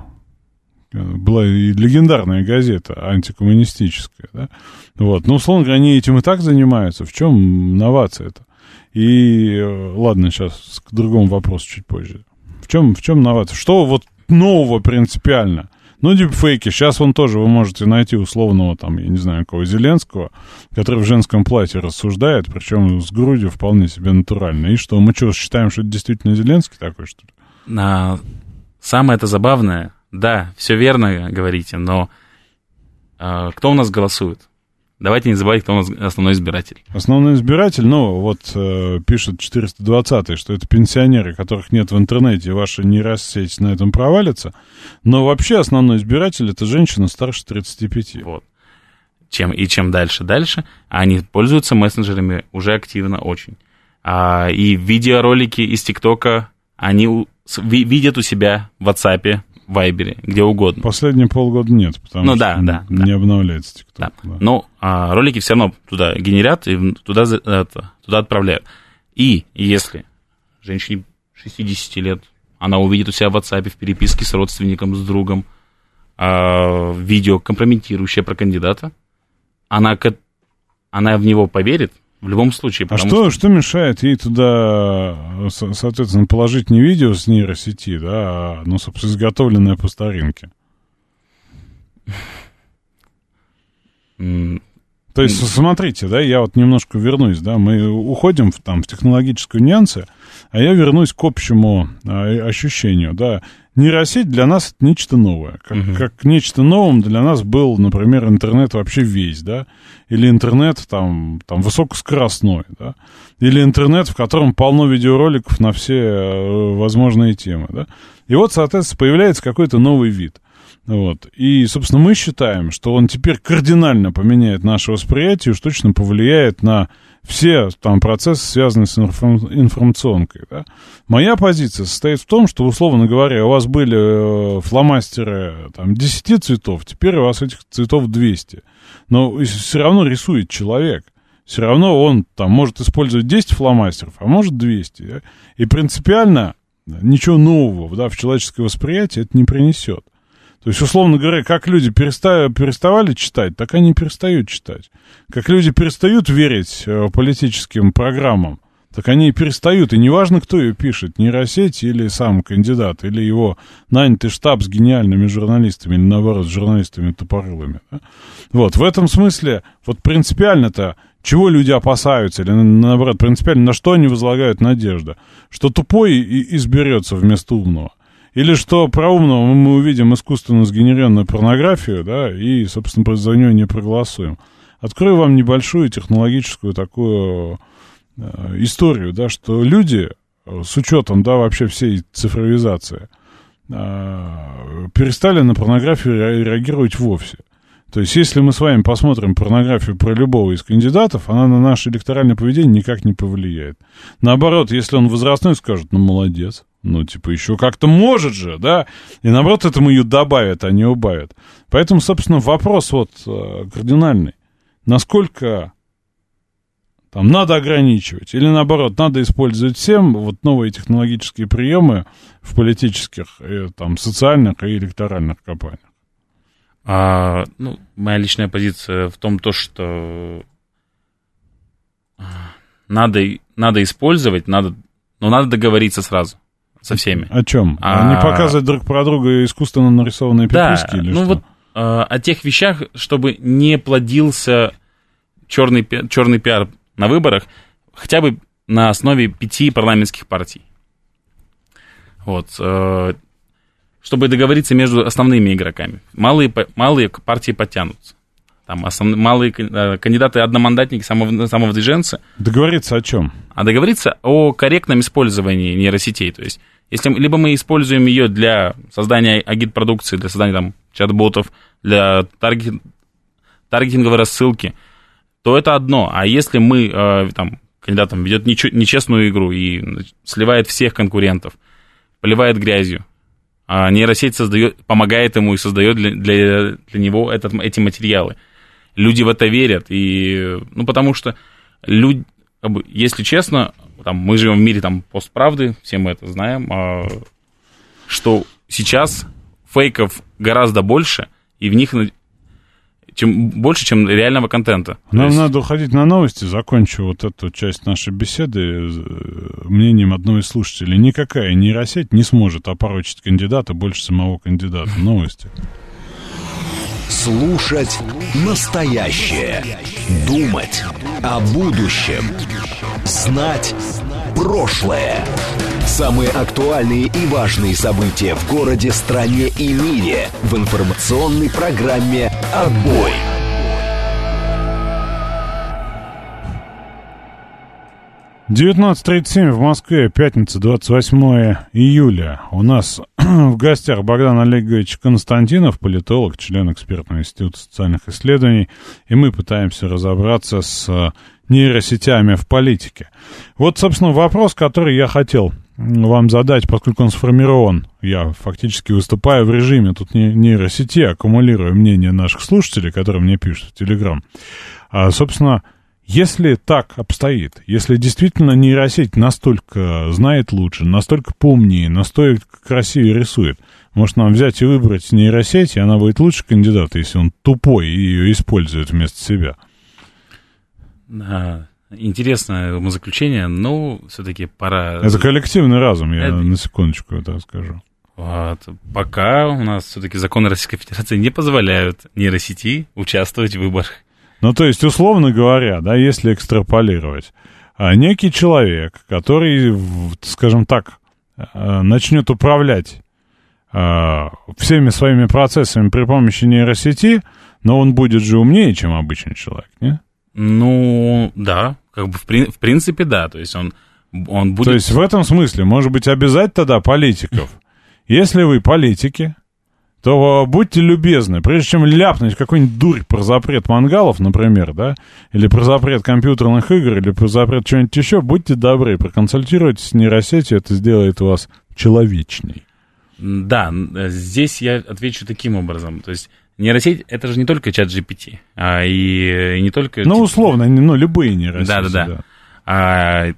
была и легендарная газета антикоммунистическая, да? Вот. Ну, условно говоря, они этим и так занимаются. В чем новация-то? И, э, ладно, сейчас к другому вопросу чуть позже. В чем, в чем новация? Что вот нового принципиально? Ну, дипфейки. Сейчас он тоже, вы можете найти условного, там, я не знаю, кого, Зеленского, который в женском платье рассуждает, причем с грудью вполне себе натурально. И что, мы что, считаем, что это действительно Зеленский такой, что ли?
На... Самое это забавное, да, все верно говорите, но э, кто у нас голосует? Давайте не забывать, кто у нас основной избиратель.
Основной избиратель, ну, вот э, пишет 420 что это пенсионеры, которых нет в интернете, и ваша нейросеть на этом провалится. Но вообще основной избиратель это женщина старше 35.
Вот. Чем, и чем дальше, дальше, они пользуются мессенджерами уже активно очень. А, и видеоролики из ТикТока, они у, видят у себя в WhatsApp, Вайбере, где угодно.
Последние полгода нет, потому
ну,
что
да, да,
не
да.
обновляется TikTok.
Да. Да. Но а, ролики все равно туда генерят и туда, это, туда отправляют. И если женщине 60 лет, она увидит у себя в WhatsApp в переписке с родственником, с другом, а, видео, компрометирующее про кандидата, она, она в него поверит, в любом случае.
А что, что... что мешает ей туда, соответственно, положить не видео с нейросети, да, а, ну, собственно, изготовленное по старинке? То есть, смотрите, да, я вот немножко вернусь, да, мы уходим в, там, в технологическую нюансы, а я вернусь к общему а, ощущению, да. Нейросеть для нас это нечто новое. Как, uh-huh. как нечто новым для нас был, например, интернет вообще весь, да, или интернет там, там высокоскоростной, да, или интернет, в котором полно видеороликов на все э, возможные темы, да. И вот, соответственно, появляется какой-то новый вид – вот. И, собственно, мы считаем, что он теперь кардинально поменяет наше восприятие уж точно повлияет на все там процессы, связанные с информ- информационкой. Да? Моя позиция состоит в том, что, условно говоря, у вас были э, фломастеры там, 10 цветов, теперь у вас этих цветов 200. Но все равно рисует человек. Все равно он там может использовать 10 фломастеров, а может 200. Да? И принципиально ничего нового да, в человеческое восприятие это не принесет. То есть, условно говоря, как люди переста- переставали читать, так они перестают читать. Как люди перестают верить э, политическим программам, так они и перестают. И неважно, кто ее пишет, нейросеть или сам кандидат, или его нанятый штаб с гениальными журналистами, или наоборот, с журналистами тупорылыми. Да? Вот, в этом смысле, вот принципиально-то, чего люди опасаются, или наоборот, принципиально, на что они возлагают надежду? Что тупой и изберется вместо умного. Или что про умного мы увидим искусственно сгенерированную порнографию, да, и, собственно, за нее не проголосуем. Открою вам небольшую технологическую такую э, историю, да, что люди э, с учетом, да, вообще всей цифровизации, э, перестали на порнографию реагировать вовсе. То есть, если мы с вами посмотрим порнографию про любого из кандидатов, она на наше электоральное поведение никак не повлияет. Наоборот, если он возрастной, скажет, ну, молодец. Ну, типа, еще как-то может же, да? И наоборот, этому ее добавят, а не убавят. Поэтому, собственно, вопрос вот э, кардинальный. Насколько там надо ограничивать или наоборот надо использовать всем вот новые технологические приемы в политических, и, там, социальных и электоральных кампаниях?
А, ну, моя личная позиция в том, то, что надо, надо использовать, надо, но надо договориться сразу со всеми.
О чем? А... Не показывать друг про друга искусственно нарисованные переписки
да,
или
ну
что?
вот а, о тех вещах, чтобы не плодился черный, черный пиар на выборах, хотя бы на основе пяти парламентских партий. Вот. Э, чтобы договориться между основными игроками. Малые, малые партии подтянутся. Там основные, малые э, кандидаты одномандатники, самовыдвиженцы.
Договориться о чем?
А договориться о корректном использовании нейросетей. То есть, если либо мы используем ее для создания агит-продукции, для создания там чат-ботов, для таргет, таргетинговой рассылки, то это одно. А если мы, э, там, кандидатом ведет нечестную игру и сливает всех конкурентов, поливает грязью, а нейросеть создает, помогает ему и создает для, для, для него этот, эти материалы – люди в это верят, и, ну, потому что люд, как бы, если честно, там, мы живем в мире там постправды, все мы это знаем, а, что сейчас фейков гораздо больше, и в них чем, больше, чем реального контента.
Нам есть... надо уходить на новости. Закончу вот эту часть нашей беседы э, мнением одного из слушателей. Никакая нейросеть не сможет опорочить кандидата больше самого кандидата. Новости.
Слушать настоящее. Думать о будущем. Знать прошлое. Самые актуальные и важные события в городе, стране и мире в информационной программе «Отбой».
Девятнадцать тридцать семь в Москве, пятница, 28 июля. У нас (clears throat) в гостях Богдан Олегович Константинов, политолог, член экспертного института социальных исследований, и мы пытаемся разобраться с нейросетями в политике. Вот, собственно, вопрос, который я хотел вам задать, поскольку он сформирован. Я фактически выступаю в режиме тут нейросети, аккумулируя мнение наших слушателей, которые мне пишут в Телеграм. А, собственно, если так обстоит, если действительно нейросеть настолько знает лучше, настолько помнее, настолько красивее рисует, может нам взять и выбрать нейросеть, и она будет лучше кандидата, если он тупой и ее использует вместо себя?
Да, интересное умозаключение, но все-таки пора...
Это коллективный разум, я это... на секундочку это скажу.
Вот. Пока у нас все-таки законы Российской Федерации не позволяют нейросети участвовать в выборах.
Ну, то есть, условно говоря, да, если экстраполировать, а, некий человек, который, скажем так, а, начнет управлять а, всеми своими процессами при помощи нейросети, но он будет же умнее, чем обычный человек, не?
Ну, да, как бы в, в принципе, да. То есть он, он будет...
То есть в этом смысле, может быть, обязать тогда политиков? Если вы политики, то будьте любезны, прежде чем ляпнуть какой-нибудь дурь про запрет мангалов, например, да, или про запрет компьютерных игр, или про запрет чего-нибудь еще, будьте добры, проконсультируйтесь с нейросетью, это сделает вас человечней.
Да, здесь я отвечу таким образом. То есть Нейросеть — это же не только чат GPT, а и, и не только...
Ну, условно, ну, любые нейросети.
Да-да-да. Да. А,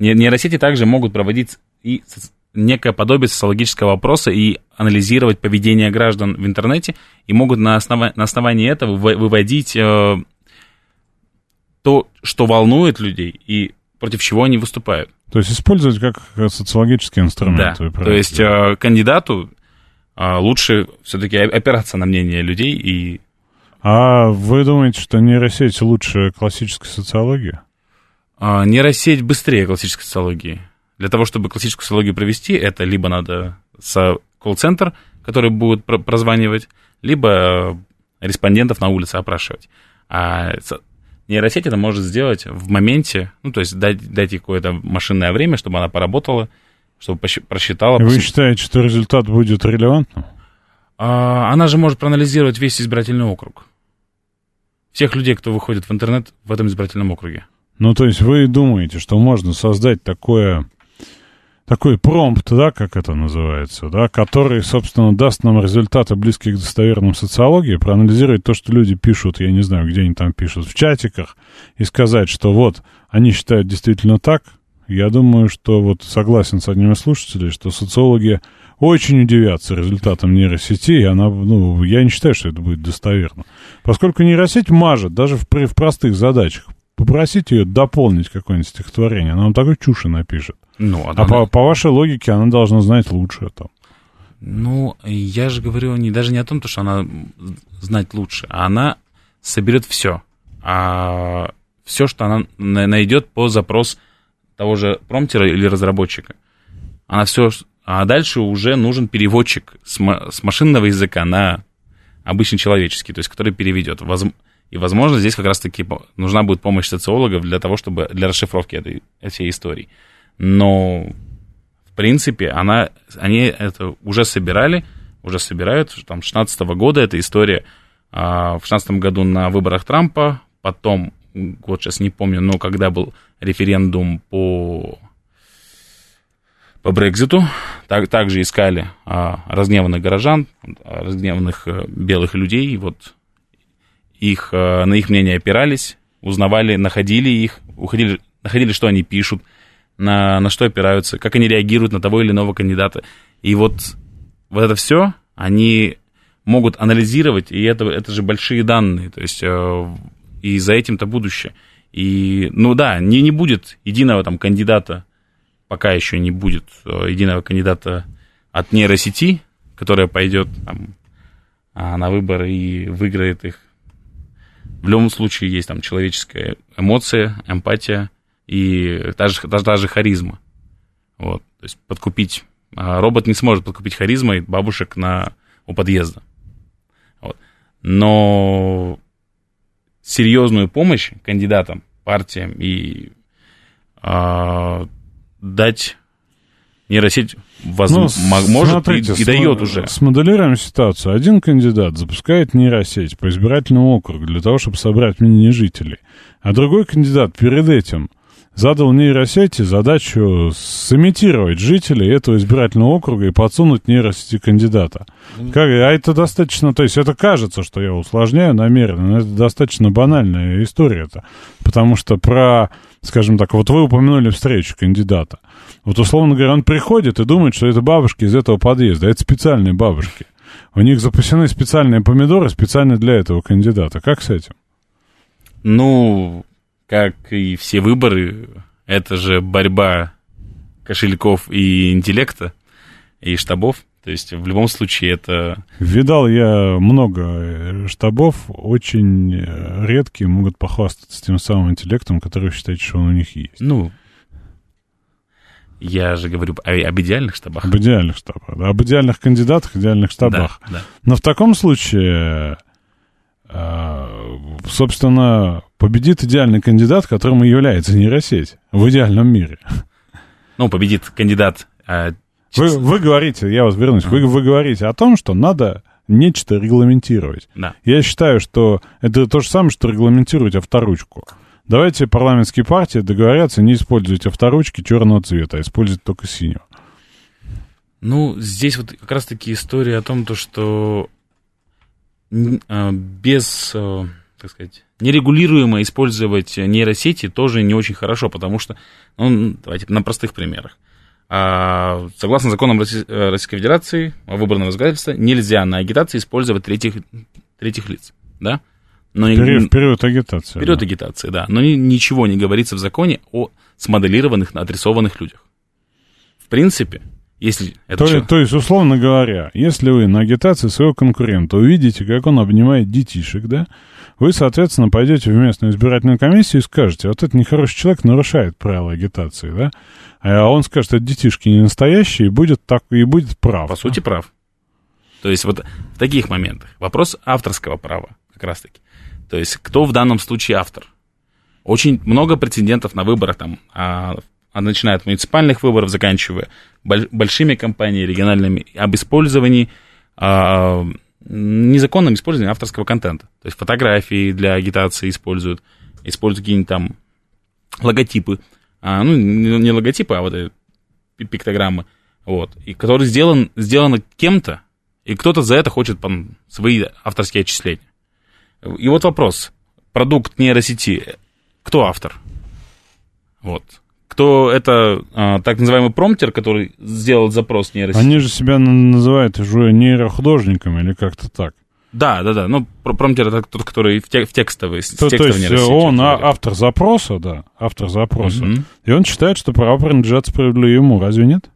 нейросети также могут проводить и некое подобие социологического вопроса и анализировать поведение граждан в интернете, и могут на, основа- на основании этого выводить э, то, что волнует людей, и против чего они выступают.
То есть использовать как социологический инструмент.
Да, то есть э, кандидату а лучше все-таки опираться на мнение людей и...
А вы думаете, что нейросеть лучше классической социологии?
А, нейросеть быстрее классической социологии. Для того, чтобы классическую социологию провести, это либо надо колл-центр, который будет прозванивать, либо респондентов на улице опрашивать. А нейросеть это может сделать в моменте, ну, то есть дать, дать ей какое-то машинное время, чтобы она поработала, чтобы просчитала.
Вы считаете, что результат будет релевантным?
А, она же может проанализировать весь избирательный округ. Всех людей, кто выходит в интернет в этом избирательном округе.
Ну, то есть вы думаете, что можно создать такое, такой промпт, да, как это называется, да, который, собственно, даст нам результаты, близкие к достоверным социологии, проанализировать то, что люди пишут, я не знаю, где они там пишут, в чатиках, и сказать, что вот, они считают действительно так, я думаю, что вот согласен с одним из слушателей, что социологи очень удивятся результатам нейросети, и она, ну, я не считаю, что это будет достоверно. Поскольку нейросеть мажет даже в, в простых задачах. Попросите ее дополнить какое-нибудь стихотворение, она вам такой чуши напишет. Ну, а, а по, по вашей логике она должна знать лучше там.
Ну, я же говорю не, даже не о том, что она знать лучше, а она соберет все. А все, что она найдет по запрос того же промптера или разработчика. Она все... А дальше уже нужен переводчик с, с машинного языка на обычный человеческий, то есть который переведет. И, возможно, здесь как раз-таки нужна будет помощь социологов для того, чтобы для расшифровки этой, всей истории. Но, в принципе, она, они это уже собирали, уже собирают. Там, 16 года эта история. А, в 16 году на выборах Трампа, потом вот сейчас не помню, но когда был референдум по, по Брекзиту, так, также искали а, разгневанных горожан, разгневанных а, белых людей, вот их, а, на их мнение опирались, узнавали, находили их, уходили находили, что они пишут, на, на что опираются, как они реагируют на того или иного кандидата. И вот, вот это все они могут анализировать, и это, это же большие данные, то есть э, и за этим-то будущее. И, ну да, не, не будет единого там кандидата, пока еще не будет э, единого кандидата от нейросети, которая пойдет там, а, на выборы и выиграет их. В любом случае есть там человеческая эмоция, эмпатия и даже, даже, даже харизма. Вот, то есть подкупить. А робот не сможет подкупить харизмой бабушек на, у подъезда. Вот. Но серьезную помощь кандидатам, партиям и э, дать нейросеть воз... ну, может смотрите, и, и дает уже.
Смоделируем ситуацию. Один кандидат запускает нейросеть по избирательному округу для того, чтобы собрать мнение жителей. А другой кандидат перед этим задал нейросети задачу сымитировать жителей этого избирательного округа и подсунуть нейросети кандидата. Как, а это достаточно, то есть это кажется, что я усложняю намеренно, но это достаточно банальная история-то. Потому что про, скажем так, вот вы упомянули встречу кандидата. Вот, условно говоря, он приходит и думает, что это бабушки из этого подъезда. Это специальные бабушки. У них запасены специальные помидоры специально для этого кандидата. Как с этим?
Ну, как и все выборы, это же борьба кошельков и интеллекта, и штабов. То есть в любом случае это...
Видал я много штабов, очень редкие могут похвастаться тем самым интеллектом, который считает, что он у них есть.
Ну, я же говорю об, об идеальных штабах.
Об идеальных штабах, да, об идеальных кандидатах, идеальных штабах. Да, да. Но в таком случае, э, собственно, победит идеальный кандидат, которым и является нейросеть в идеальном мире.
Ну, победит кандидат.
А... Вы, вы говорите, я вас вернусь, вы, вы говорите о том, что надо нечто регламентировать.
Да.
Я считаю, что это то же самое, что регламентировать авторучку. Давайте парламентские партии договорятся не использовать авторучки черного цвета, а использовать только синего.
Ну, здесь вот как раз-таки история о том, то, что а, без, а, так сказать, нерегулируемо использовать нейросети тоже не очень хорошо, потому что, ну, давайте на простых примерах. А, согласно законам Российской Федерации, выборного законодательства, нельзя на агитации использовать третьих, третьих лиц, да?
Но период, в период агитации.
Период да. агитации, да. Но ничего не говорится в законе о смоделированных, отрисованных людях. В принципе, если это
то, что... то есть, условно говоря, если вы на агитации своего конкурента увидите, как он обнимает детишек, да, вы, соответственно, пойдете в местную избирательную комиссию и скажете, вот этот нехороший человек нарушает правила агитации, да, а он скажет, что детишки не настоящие, и будет, так, и будет прав.
По сути, прав. То есть вот в таких моментах вопрос авторского права как раз-таки. То есть кто в данном случае автор? Очень много прецедентов на выборах, там, а, а начиная от муниципальных выборов, заканчивая большими компаниями региональными, об использовании, а, незаконном использовании авторского контента. То есть фотографии для агитации используют, используют какие-нибудь там логотипы, а, ну, не логотипы, а вот пиктограммы, вот, и который сделан, сделано кем-то, и кто-то за это хочет там, свои авторские отчисления. И вот вопрос. Продукт нейросети. Кто автор? Вот. Кто это а, так называемый промптер, который сделал запрос нейросети?
Они же себя называют уже нейрохудожниками или как-то так.
Да, да, да. Ну, промптер это тот, который в, тек- в текстовый,
то, то есть он а, автор запроса, да, автор запроса. Угу. И он считает, что права принадлежат справедливо ему, разве нет?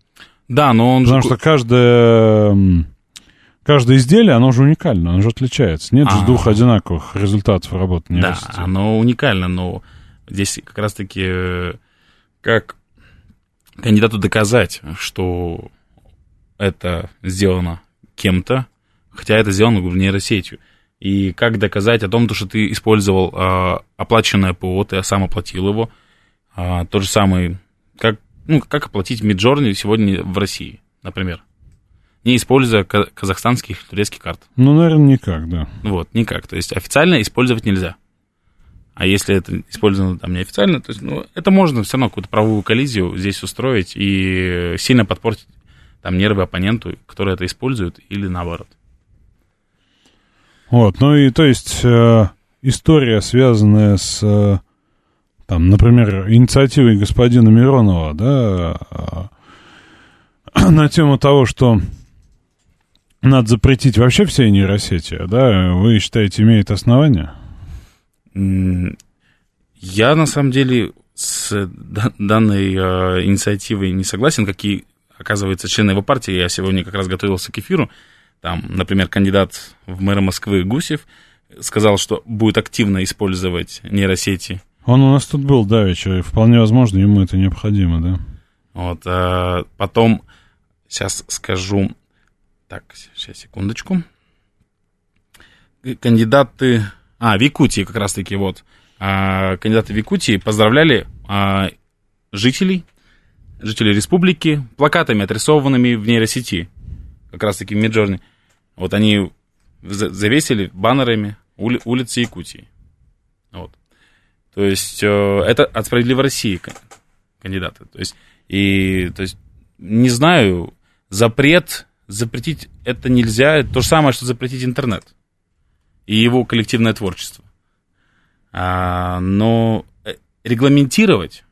Да, но он
Потому же... что каждая каждое изделие, оно же уникально, оно же отличается. Нет а, же двух одинаковых результатов работы
нейросети. Да, оно уникально, но здесь как раз-таки э, как кандидату доказать, что это сделано кем-то, хотя это сделано нейросетью. И как доказать о том, что ты использовал э, оплаченное ПО, ты сам оплатил его. Э, тот же самый, как, ну, как оплатить Миджорни сегодня в России, например не используя казахстанских и турецких карт.
Ну, наверное, никак, да.
Вот, никак. То есть официально использовать нельзя. А если это использовано там неофициально, то есть, ну, это можно все равно какую-то правовую коллизию здесь устроить и сильно подпортить там нервы оппоненту, который это использует, или наоборот.
Вот, ну и то есть э, история, связанная с э, там, например, инициативой господина Миронова, да, на тему того, что надо запретить вообще все нейросети, да, вы считаете, имеет основание?
Я, на самом деле, с данной э, инициативой не согласен, какие, оказывается, члены его партии, я сегодня как раз готовился к эфиру, там, например, кандидат в мэра Москвы Гусев сказал, что будет активно использовать нейросети.
Он у нас тут был давеча, и вполне возможно, ему это необходимо, да.
Вот, а потом, сейчас скажу, так, сейчас, секундочку. Кандидаты, а, в Якутии как раз-таки, вот, а, кандидаты в Якутии поздравляли а, жителей, жителей республики плакатами, отрисованными в нейросети, как раз-таки в Миджорне. Вот они завесили баннерами ули, улицы Якутии. Вот. То есть э, это от «Справедливой России» кандидаты. То есть, и, то есть, не знаю, запрет, запретить это нельзя. То же самое, что запретить интернет и его коллективное творчество. А, но э, регламентировать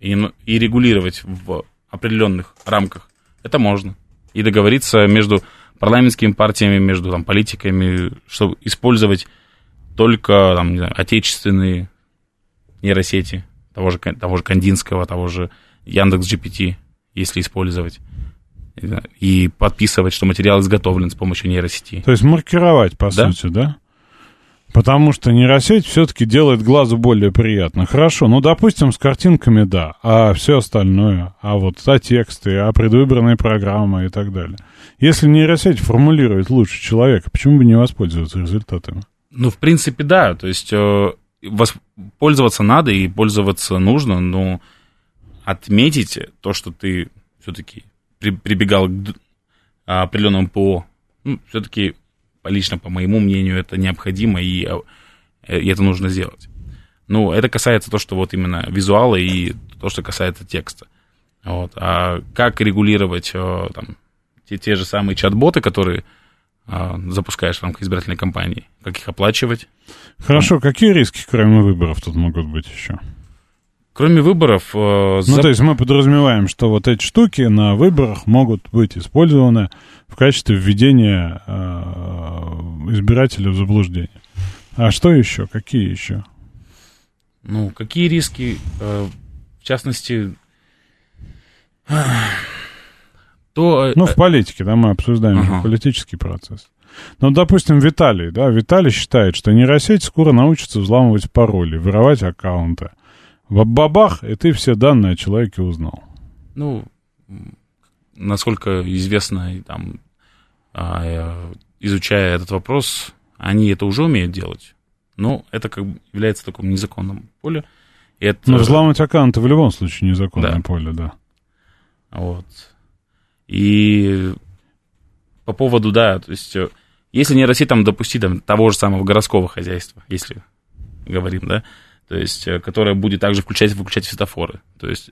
и, и регулировать в определенных рамках это можно. И договориться между парламентскими партиями, между там, политиками, чтобы использовать только там, не знаю, отечественные нейросети, того же, того же Кандинского, того же Яндекс GPT, если использовать. И подписывать, что материал изготовлен с помощью нейросети.
То есть маркировать, по да? сути, да? Потому что нейросеть все-таки делает глазу более приятно. Хорошо, ну, допустим, с картинками, да, а все остальное, а вот а тексты, а предвыборные программы и так далее. Если нейросеть формулирует лучше человека, почему бы не воспользоваться результатами?
Ну, в принципе, да. То есть э, пользоваться надо и пользоваться нужно, но отметить то, что ты все-таки при, прибегал к определенному ПО, ну, все-таки лично по моему мнению, это необходимо, и, э, и это нужно сделать. Ну, это касается то, что вот именно визуала и то, что касается текста. Вот. А как регулировать э, там, те, те же самые чат-боты, которые а, запускаешь в рамках избирательной кампании, как их оплачивать.
Хорошо, какие риски, кроме выборов, тут могут быть еще?
Кроме выборов...
Э, ну, за... то есть мы подразумеваем, что вот эти штуки на выборах могут быть использованы в качестве введения э, избирателя в заблуждение. А что еще? Какие еще?
Ну, какие риски? Э, в частности, (sighs)
то... Э, ну, в политике, да, мы обсуждаем ага. политический процесс. Ну, допустим, Виталий, да, Виталий считает, что нейросеть скоро научится взламывать пароли, воровать аккаунты. Бабах, и ты все данные о человеке узнал.
Ну, насколько известно, там, а, изучая этот вопрос, они это уже умеют делать. Но это как бы является таким незаконным полем. Это...
Но взламывать аккаунты в любом случае незаконное да. поле, да.
Вот. И по поводу, да, то есть, э, если нейросеть там допустить там, того же самого городского хозяйства, если говорим, да, то есть, э, которое будет также включать и выключать светофоры. То есть,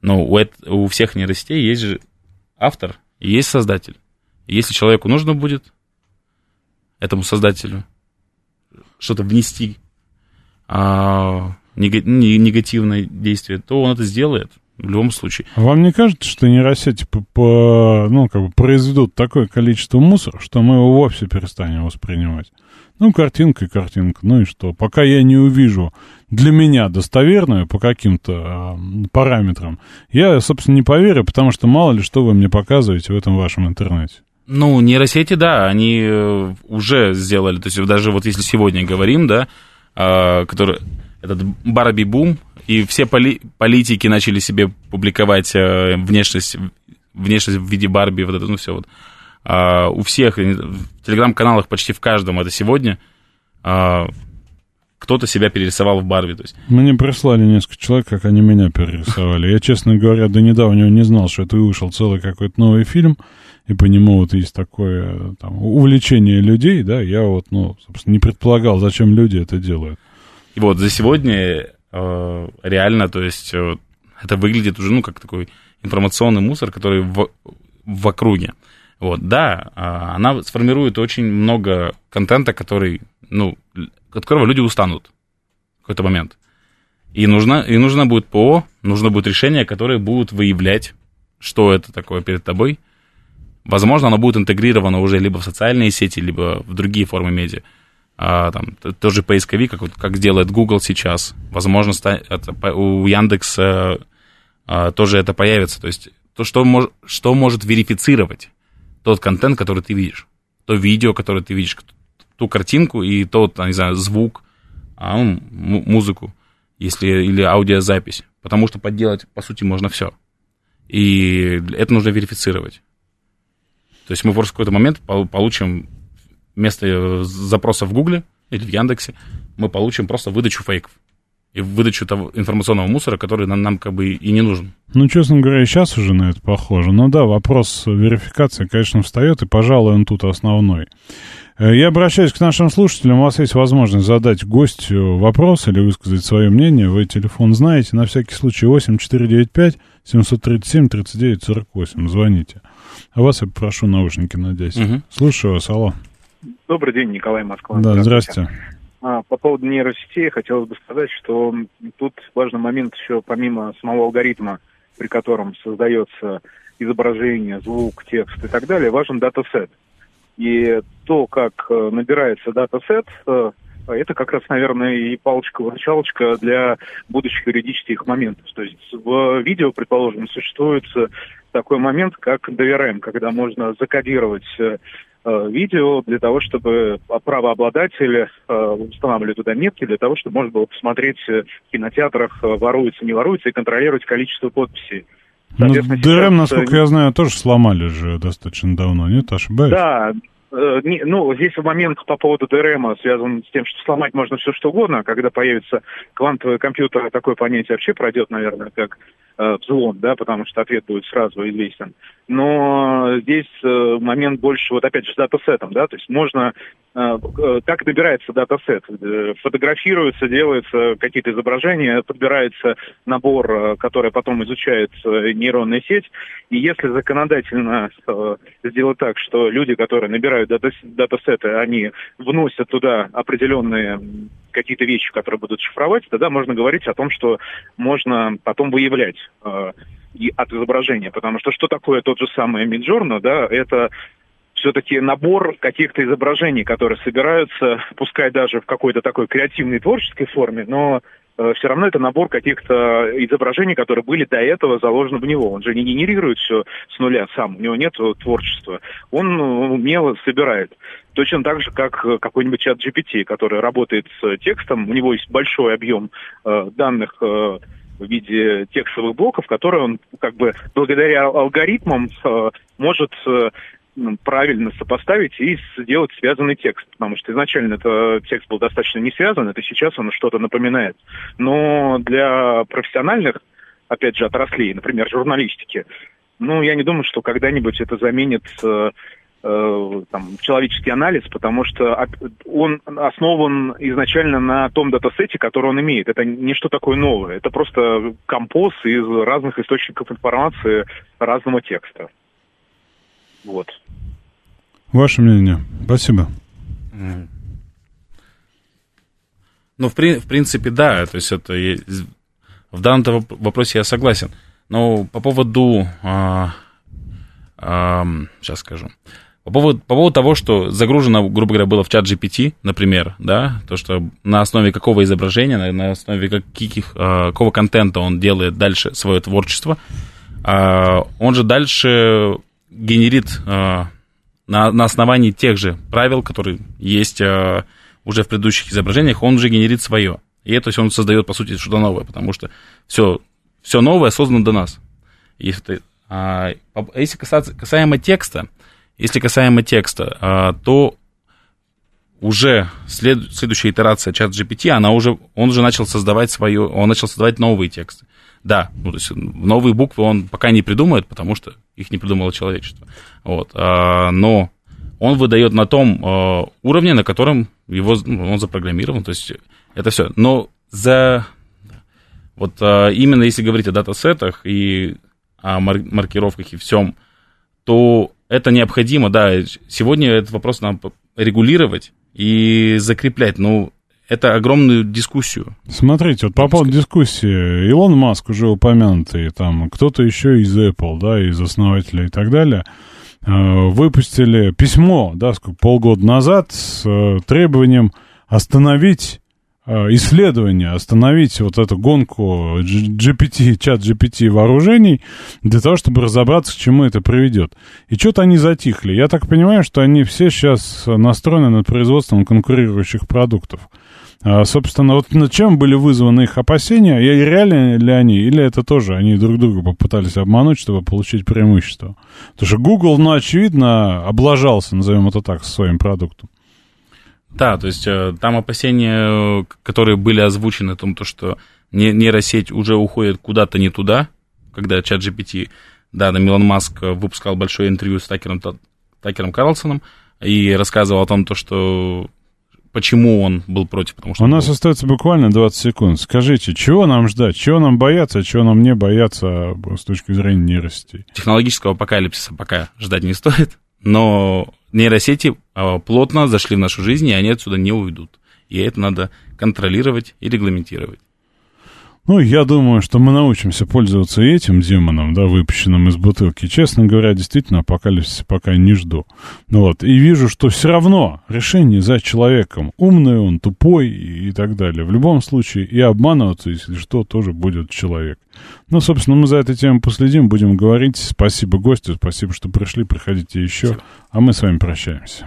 ну, у, это, у всех нейросетей есть же автор и есть создатель. Если человеку нужно будет, этому создателю, что-то внести а, негативное действие, то он это сделает в любом случае.
А вам не кажется, что нейросети по, по, ну, как бы произведут такое количество мусора, что мы его вовсе перестанем воспринимать? Ну, картинка и картинка, ну и что? Пока я не увижу для меня достоверную по каким-то э, параметрам, я, собственно, не поверю, потому что мало ли что вы мне показываете в этом вашем интернете.
Ну, нейросети, да, они э, уже сделали, то есть даже вот если сегодня говорим, да, э, который, этот Барби-бум, и все поли политики начали себе публиковать э, внешность, внешность в виде Барби, вот это, ну, все вот. А, у всех, в телеграм-каналах почти в каждом это сегодня а, кто-то себя перерисовал в Барби. То есть.
Мне прислали несколько человек, как они меня перерисовали. Я, честно говоря, до недавнего не знал, что это вышел целый какой-то новый фильм, и по нему вот есть такое там, увлечение людей, да, я вот, ну, собственно, не предполагал, зачем люди это делают.
И вот за сегодня Э, реально, то есть э, это выглядит уже, ну, как такой информационный мусор, который в, в округе. Вот, да, а, она сформирует очень много контента, который, ну, от которого люди устанут в какой-то момент. И нужно, и нужно будет ПО, нужно будет решение, которое будет выявлять, что это такое перед тобой. Возможно, оно будет интегрировано уже либо в социальные сети, либо в другие формы медиа. А, там, тоже поисковик, как, как делает Google сейчас. Возможно, это, у Яндекса а, тоже это появится. То есть то, что, мож, что может верифицировать тот контент, который ты видишь, то видео, которое ты видишь, ту картинку и тот, не знаю, звук, а, ну, музыку, если, или аудиозапись. Потому что подделать, по сути, можно все. И это нужно верифицировать. То есть мы просто в какой-то момент получим вместо запроса в Гугле или в Яндексе, мы получим просто выдачу фейков и выдачу того информационного мусора, который нам, нам как бы и не нужен.
Ну, честно говоря, сейчас уже на это похоже. Но да, вопрос верификации, конечно, встает, и, пожалуй, он тут основной. Э, я обращаюсь к нашим слушателям. У вас есть возможность задать гостю вопрос или высказать свое мнение. Вы телефон знаете. На всякий случай 8495 737 39 48. Звоните. А вас я попрошу наушники надеть. Угу. Слушаю вас. Алло.
Добрый день, Николай Москва.
Да, здрасте.
А, по поводу нейросетей хотелось бы сказать, что тут важный момент еще помимо самого алгоритма, при котором создается изображение, звук, текст и так далее, важен датасет. И то, как э, набирается датасет, э, это как раз, наверное, и палочка-выручалочка для будущих юридических моментов. То есть в видео, предположим, существует такой момент, как DRM, когда можно закодировать Э, видео для того, чтобы правообладатели э, устанавливали туда метки, для того, чтобы можно было посмотреть э, в кинотеатрах, воруется, не воруется, и контролировать количество подписей.
Ну, ДРМ, насколько я знаю, тоже сломали же достаточно давно, нет? Ошибаюсь?
Да, ну, здесь момент по поводу ДРМ связан с тем, что сломать можно все что угодно. Когда появится квантовый компьютер, такое понятие вообще пройдет, наверное, как э, взлом, да, потому что ответ будет сразу известен. Но здесь э, момент больше, вот опять же, с датасетом, да, то есть можно Э, как набирается датасет. Э, фотографируются, делаются какие-то изображения, подбирается набор, э, который потом изучает нейронная сеть. И если законодательно сделать так, что люди, которые набирают датасеты, они вносят туда определенные какие-то вещи, которые будут шифровать, тогда можно говорить о том, что можно потом выявлять и от изображения. Потому что что такое тот же самый Midjourney, да, это все-таки набор каких-то изображений, которые собираются, пускай даже в какой-то такой креативной творческой форме, но э, все равно это набор каких-то изображений, которые были до этого заложены в него. Он же не генерирует все с нуля сам, у него нет творчества. Он ну, умело собирает. Точно так же, как какой-нибудь чат GPT, который работает с текстом, у него есть большой объем э, данных э, в виде текстовых блоков, которые он как бы благодаря алгоритмам э, может э, правильно сопоставить и сделать связанный текст. Потому что изначально это текст был достаточно не связан, это сейчас он что-то напоминает. Но для профессиональных, опять же, отраслей, например, журналистики, ну, я не думаю, что когда-нибудь это заменит э, э, там, человеческий анализ, потому что он основан изначально на том датасете, который он имеет. Это не что такое новое, это просто композ из разных источников информации разного текста. Вот.
Ваше мнение. Спасибо.
Ну, в, при, в принципе, да. То есть это в данном вопросе я согласен. Но по поводу... А, а, сейчас скажу. По поводу, по поводу того, что загружено, грубо говоря, было в чат GPT, например, да, то, что на основе какого изображения, на, на основе каких, а, какого контента он делает дальше свое творчество, а, он же дальше генерит э, на, на основании тех же правил, которые есть э, уже в предыдущих изображениях, он уже генерит свое. И это он создает, по сути, что-то новое, потому что все, все новое создано до нас. Если, а, если касаться, касаемо текста, если касаемо текста, а, то уже след, следующая итерация чат GPT, она уже, он уже начал создавать свое, он начал создавать новые тексты. Да, ну, то есть новые буквы он пока не придумает, потому что их не придумало человечество. Вот, а, но он выдает на том а, уровне, на котором его, ну, он запрограммирован, то есть это все. Но за вот а, именно если говорить о датасетах и о мар- маркировках и всем, то это необходимо, да. Сегодня этот вопрос надо регулировать и закреплять. Ну, это огромную дискуссию.
Смотрите, вот по поводу дискуссии, Илон Маск уже упомянутый, там кто-то еще из Apple, да, из основателей и так далее, э, выпустили письмо, да, сколько, полгода назад с э, требованием остановить Э, исследования, остановить вот эту гонку GPT, чат GPT вооружений для того, чтобы разобраться, к чему это приведет. И что-то они затихли. Я так понимаю, что они все сейчас настроены над производством конкурирующих продуктов. А, собственно, вот над чем были вызваны их опасения, и реально ли они, или это тоже они друг друга попытались обмануть, чтобы получить преимущество. Потому что Google, ну, очевидно, облажался, назовем это так, своим продуктом.
Да, то есть э, там опасения, которые были озвучены о том, то, что нейросеть уже уходит куда-то не туда, когда чат GPT, да, там Илон Маск выпускал большое интервью с Такером, Такером Карлсоном и рассказывал о том, то, что почему он был против. Потому что
У нас был... остается буквально 20 секунд. Скажите, чего нам ждать, чего нам бояться, чего нам не бояться с точки зрения нейросетей?
Технологического апокалипсиса пока ждать не стоит, но нейросети а, плотно зашли в нашу жизнь, и они отсюда не уйдут. И это надо контролировать и регламентировать.
Ну, я думаю, что мы научимся пользоваться этим демоном, да, выпущенным из бутылки. Честно говоря, действительно, апокалипсиса пока не жду. Ну вот, и вижу, что все равно решение за человеком. Умный он, тупой и, и так далее. В любом случае, и обманываться, если что, тоже будет человек. Ну, собственно, мы за этой темой последим, будем говорить. Спасибо гостю, спасибо, что пришли, приходите еще. А мы с вами прощаемся.